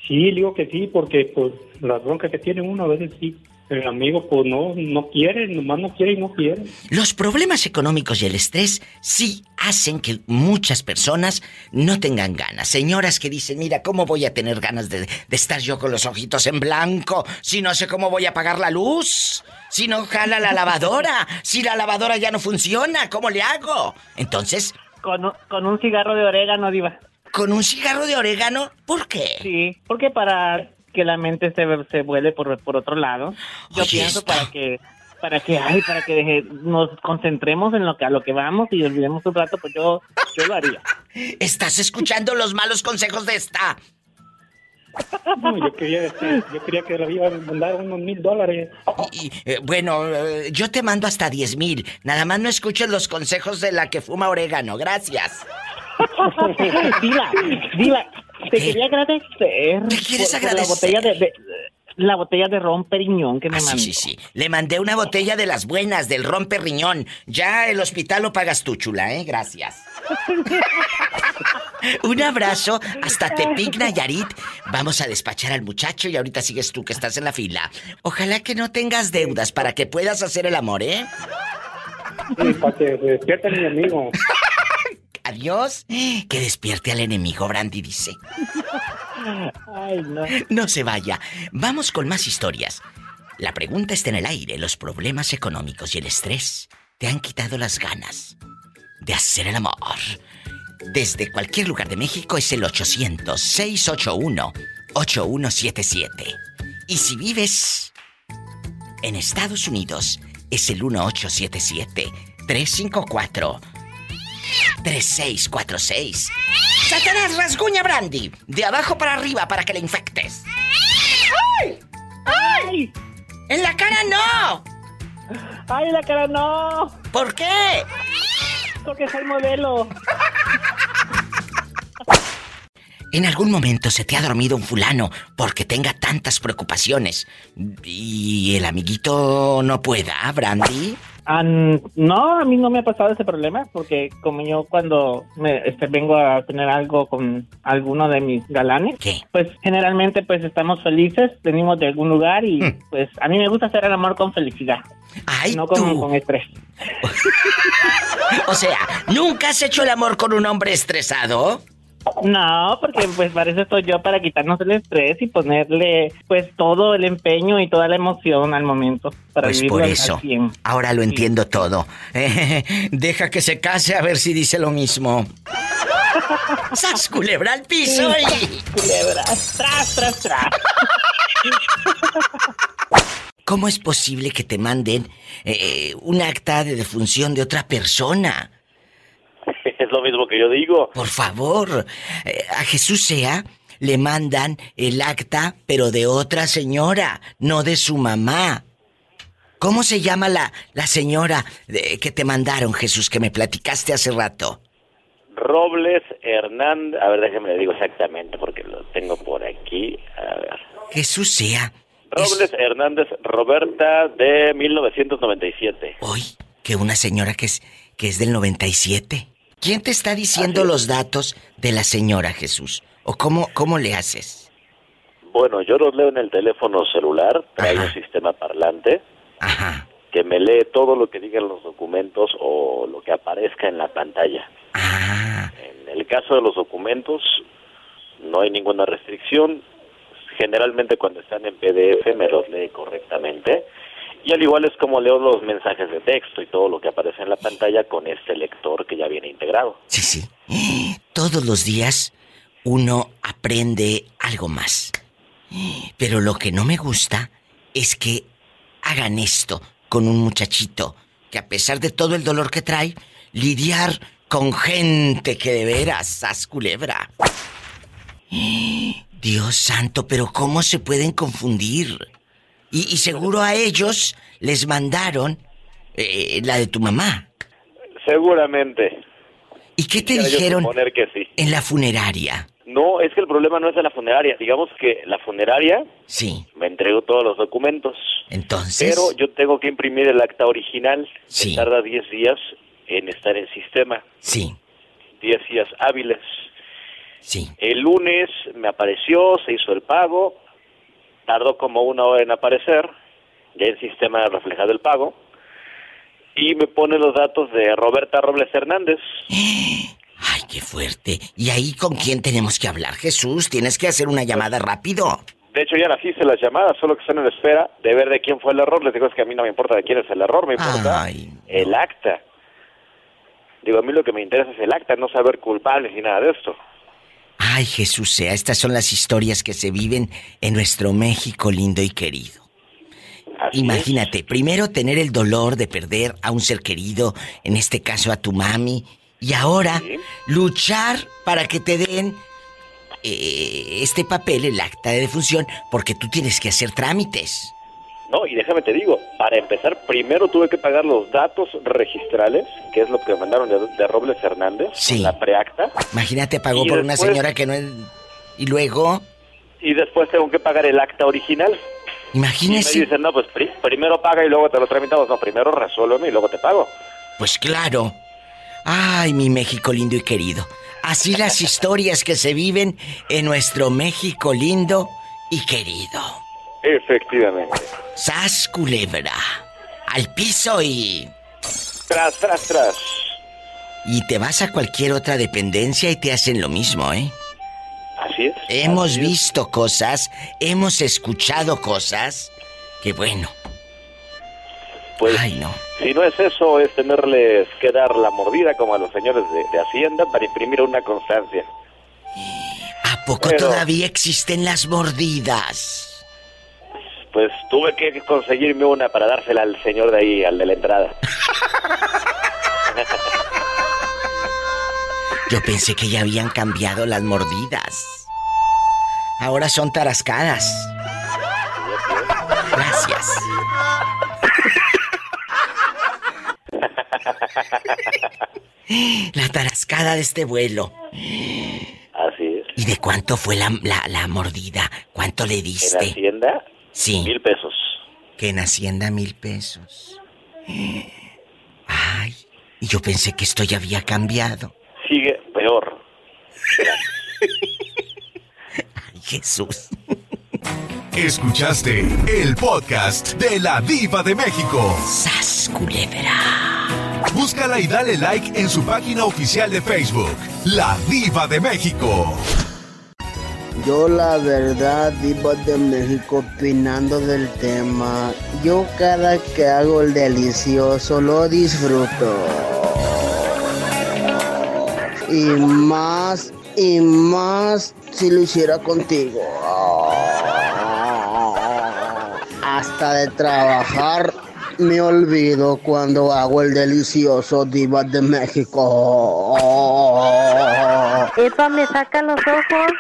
Sí, digo que sí, porque pues la bronca que tiene uno a veces sí el amigo pues no, no quiere, nomás no quiere y no quiere. Los problemas económicos y el estrés sí hacen que muchas personas no tengan ganas. Señoras que dicen, mira, ¿cómo voy a tener ganas de, de estar yo con los ojitos en blanco si no sé cómo voy a pagar la luz? Si no jala la lavadora, si la lavadora ya no funciona, ¿cómo le hago? Entonces... Con, con un cigarro de orégano, diva. ¿Con un cigarro de orégano? ¿Por qué? Sí, porque para que la mente se, se vuele por, por otro lado. Yo pienso para que para que ay, para que nos concentremos en lo que a lo que vamos y olvidemos un rato, pues yo yo lo haría. Estás escuchando los malos consejos de esta. No, yo quería, yo quería que le iba a mandar unos mil dólares. Y, eh, bueno, eh, yo te mando hasta diez mil. Nada más no escuches los consejos de la que fuma orégano. Gracias. Diva, diva, te quería agradecer. ¿Qué quieres agradecer? la botella de, la botella de ron periñón que me ah, mandó. Sí, sí, sí. Le mandé una botella de las buenas, del ron periñón. Ya el hospital lo pagas tú, chula, ¿eh? Gracias. Un abrazo hasta Tepic Nayarit. Vamos a despachar al muchacho y ahorita sigues tú que estás en la fila. Ojalá que no tengas deudas para que puedas hacer el amor, ¿eh? Sí, para que despierte mi amigo. Adiós. Que despierte al enemigo, Brandy dice. Ay, no. No se vaya. Vamos con más historias. La pregunta está en el aire. Los problemas económicos y el estrés te han quitado las ganas de hacer el amor. Desde cualquier lugar de México es el 800-681-8177. Y si vives en Estados Unidos, es el 1877-354. 3646. Satanás rasguña Brandy. De abajo para arriba para que le infectes. ¡Ay! ¡Ay! ¡En la cara no! ¡Ay, en la cara no! ¿Por qué? Porque soy modelo. ¿En algún momento se te ha dormido un fulano porque tenga tantas preocupaciones y el amiguito no pueda, Brandy? No, a mí no me ha pasado ese problema porque como yo cuando me, este, vengo a tener algo con alguno de mis galanes, pues generalmente pues estamos felices, venimos de algún lugar y hmm. pues a mí me gusta hacer el amor con felicidad. no con, con estrés. o sea, ¿nunca has hecho el amor con un hombre estresado? No, porque pues para eso estoy yo, para quitarnos el estrés y ponerle pues todo el empeño y toda la emoción al momento. Para pues por eso, ahora lo entiendo todo. deja que se case a ver si dice lo mismo. ¡Sas culebra al piso y... Culebra, tras, tras, tras. ¿Cómo es posible que te manden eh, un acta de defunción de otra persona? Es lo mismo que yo digo. Por favor, eh, a Jesús sea, le mandan el acta, pero de otra señora, no de su mamá. ¿Cómo se llama la, la señora que te mandaron, Jesús, que me platicaste hace rato? Robles Hernández. A ver, déjeme le digo exactamente porque lo tengo por aquí. A ver. Jesús sea. Robles Hernández Roberta de 1997. Hoy, que una señora que es, que es del 97. ¿Quién te está diciendo los datos de la señora Jesús? ¿O cómo, cómo le haces? Bueno, yo los leo en el teléfono celular, trae un sistema parlante que me lee todo lo que digan los documentos o lo que aparezca en la pantalla. Ah. En el caso de los documentos, no hay ninguna restricción. Generalmente cuando están en PDF me los lee correctamente y al igual es como leo los mensajes de texto y todo lo que aparece en la pantalla con este lector que ya viene integrado. Sí, sí. Todos los días uno aprende algo más. Pero lo que no me gusta es que hagan esto con un muchachito que a pesar de todo el dolor que trae, lidiar con gente que de veras, as culebra. Dios santo, pero ¿cómo se pueden confundir? Y, seguro a ellos les mandaron eh, la de tu mamá. Seguramente. ¿Y qué te dijeron en la funeraria? No, es que el problema no es de la funeraria. Digamos que la funeraria sí. me entregó todos los documentos. Entonces. Pero yo tengo que imprimir el acta original. Sí. tarda 10 días en estar en sistema. Sí. 10 días hábiles. Sí. El lunes me apareció, se hizo el pago tardó como una hora en aparecer, ya el sistema reflejado el pago, y me pone los datos de Roberta Robles Hernández. Ay, qué fuerte. ¿Y ahí con quién tenemos que hablar, Jesús? Tienes que hacer una llamada rápido. De hecho, ya las hice las llamadas, solo que están en espera de ver de quién fue el error. Les digo, es que a mí no me importa de quién es el error, me importa el acta. Digo, a mí lo que me interesa es el acta, no saber culpables ni nada de esto. Ay, Jesús sea, estas son las historias que se viven en nuestro México lindo y querido. Imagínate, primero tener el dolor de perder a un ser querido, en este caso a tu mami, y ahora luchar para que te den eh, este papel, el acta de defunción, porque tú tienes que hacer trámites. No, y déjame te digo, para empezar, primero tuve que pagar los datos registrales, que es lo que mandaron de, Robles Hernández, sí. la preacta. Imagínate, pagó por una señora que no es... Y luego... Y después tengo que pagar el acta original. Imagínese. Y me dicen, no, pues primero paga y luego te lo tramitamos. No, primero resuélveme y luego te pago. Pues claro. Ay, mi México lindo y querido. Así las historias que se viven en nuestro México lindo y querido. Efectivamente. Sas culebra. Al piso y. Tras, tras, tras. Y te vas a cualquier otra dependencia y te hacen lo mismo, ¿eh? Así es. Hemos visto cosas, hemos escuchado cosas que bueno. Pues, Ay, no. Si no es eso, es tenerles que dar la mordida como a los señores de, Hacienda para imprimir una constancia. ¿A poco todavía existen las mordidas? Pues tuve que conseguirme una para dársela al señor de ahí, al de la entrada. Yo pensé que ya habían cambiado las mordidas. Ahora son tarascadas. Gracias. La tarascada de este vuelo. Así es. ¿Y de cuánto fue la, la, mordida? ¿Cuánto le diste? ¿En Hacienda? Sí. Mil pesos. Que en Hacienda mil pesos. Ay, y yo pensé que esto ya había cambiado. Sigue peor. Ay, Jesús. Escuchaste el podcast de la Diva de México. ¡Sas, Búscala y dale like en su página oficial de Facebook, La Diva de México. Yo la verdad, Diva de México, opinando del tema, yo cada que hago el delicioso lo disfruto. Y más, y más si lo hiciera contigo hasta de trabajar me olvido cuando hago el delicioso Diva de México. Epa, me saca los ojos.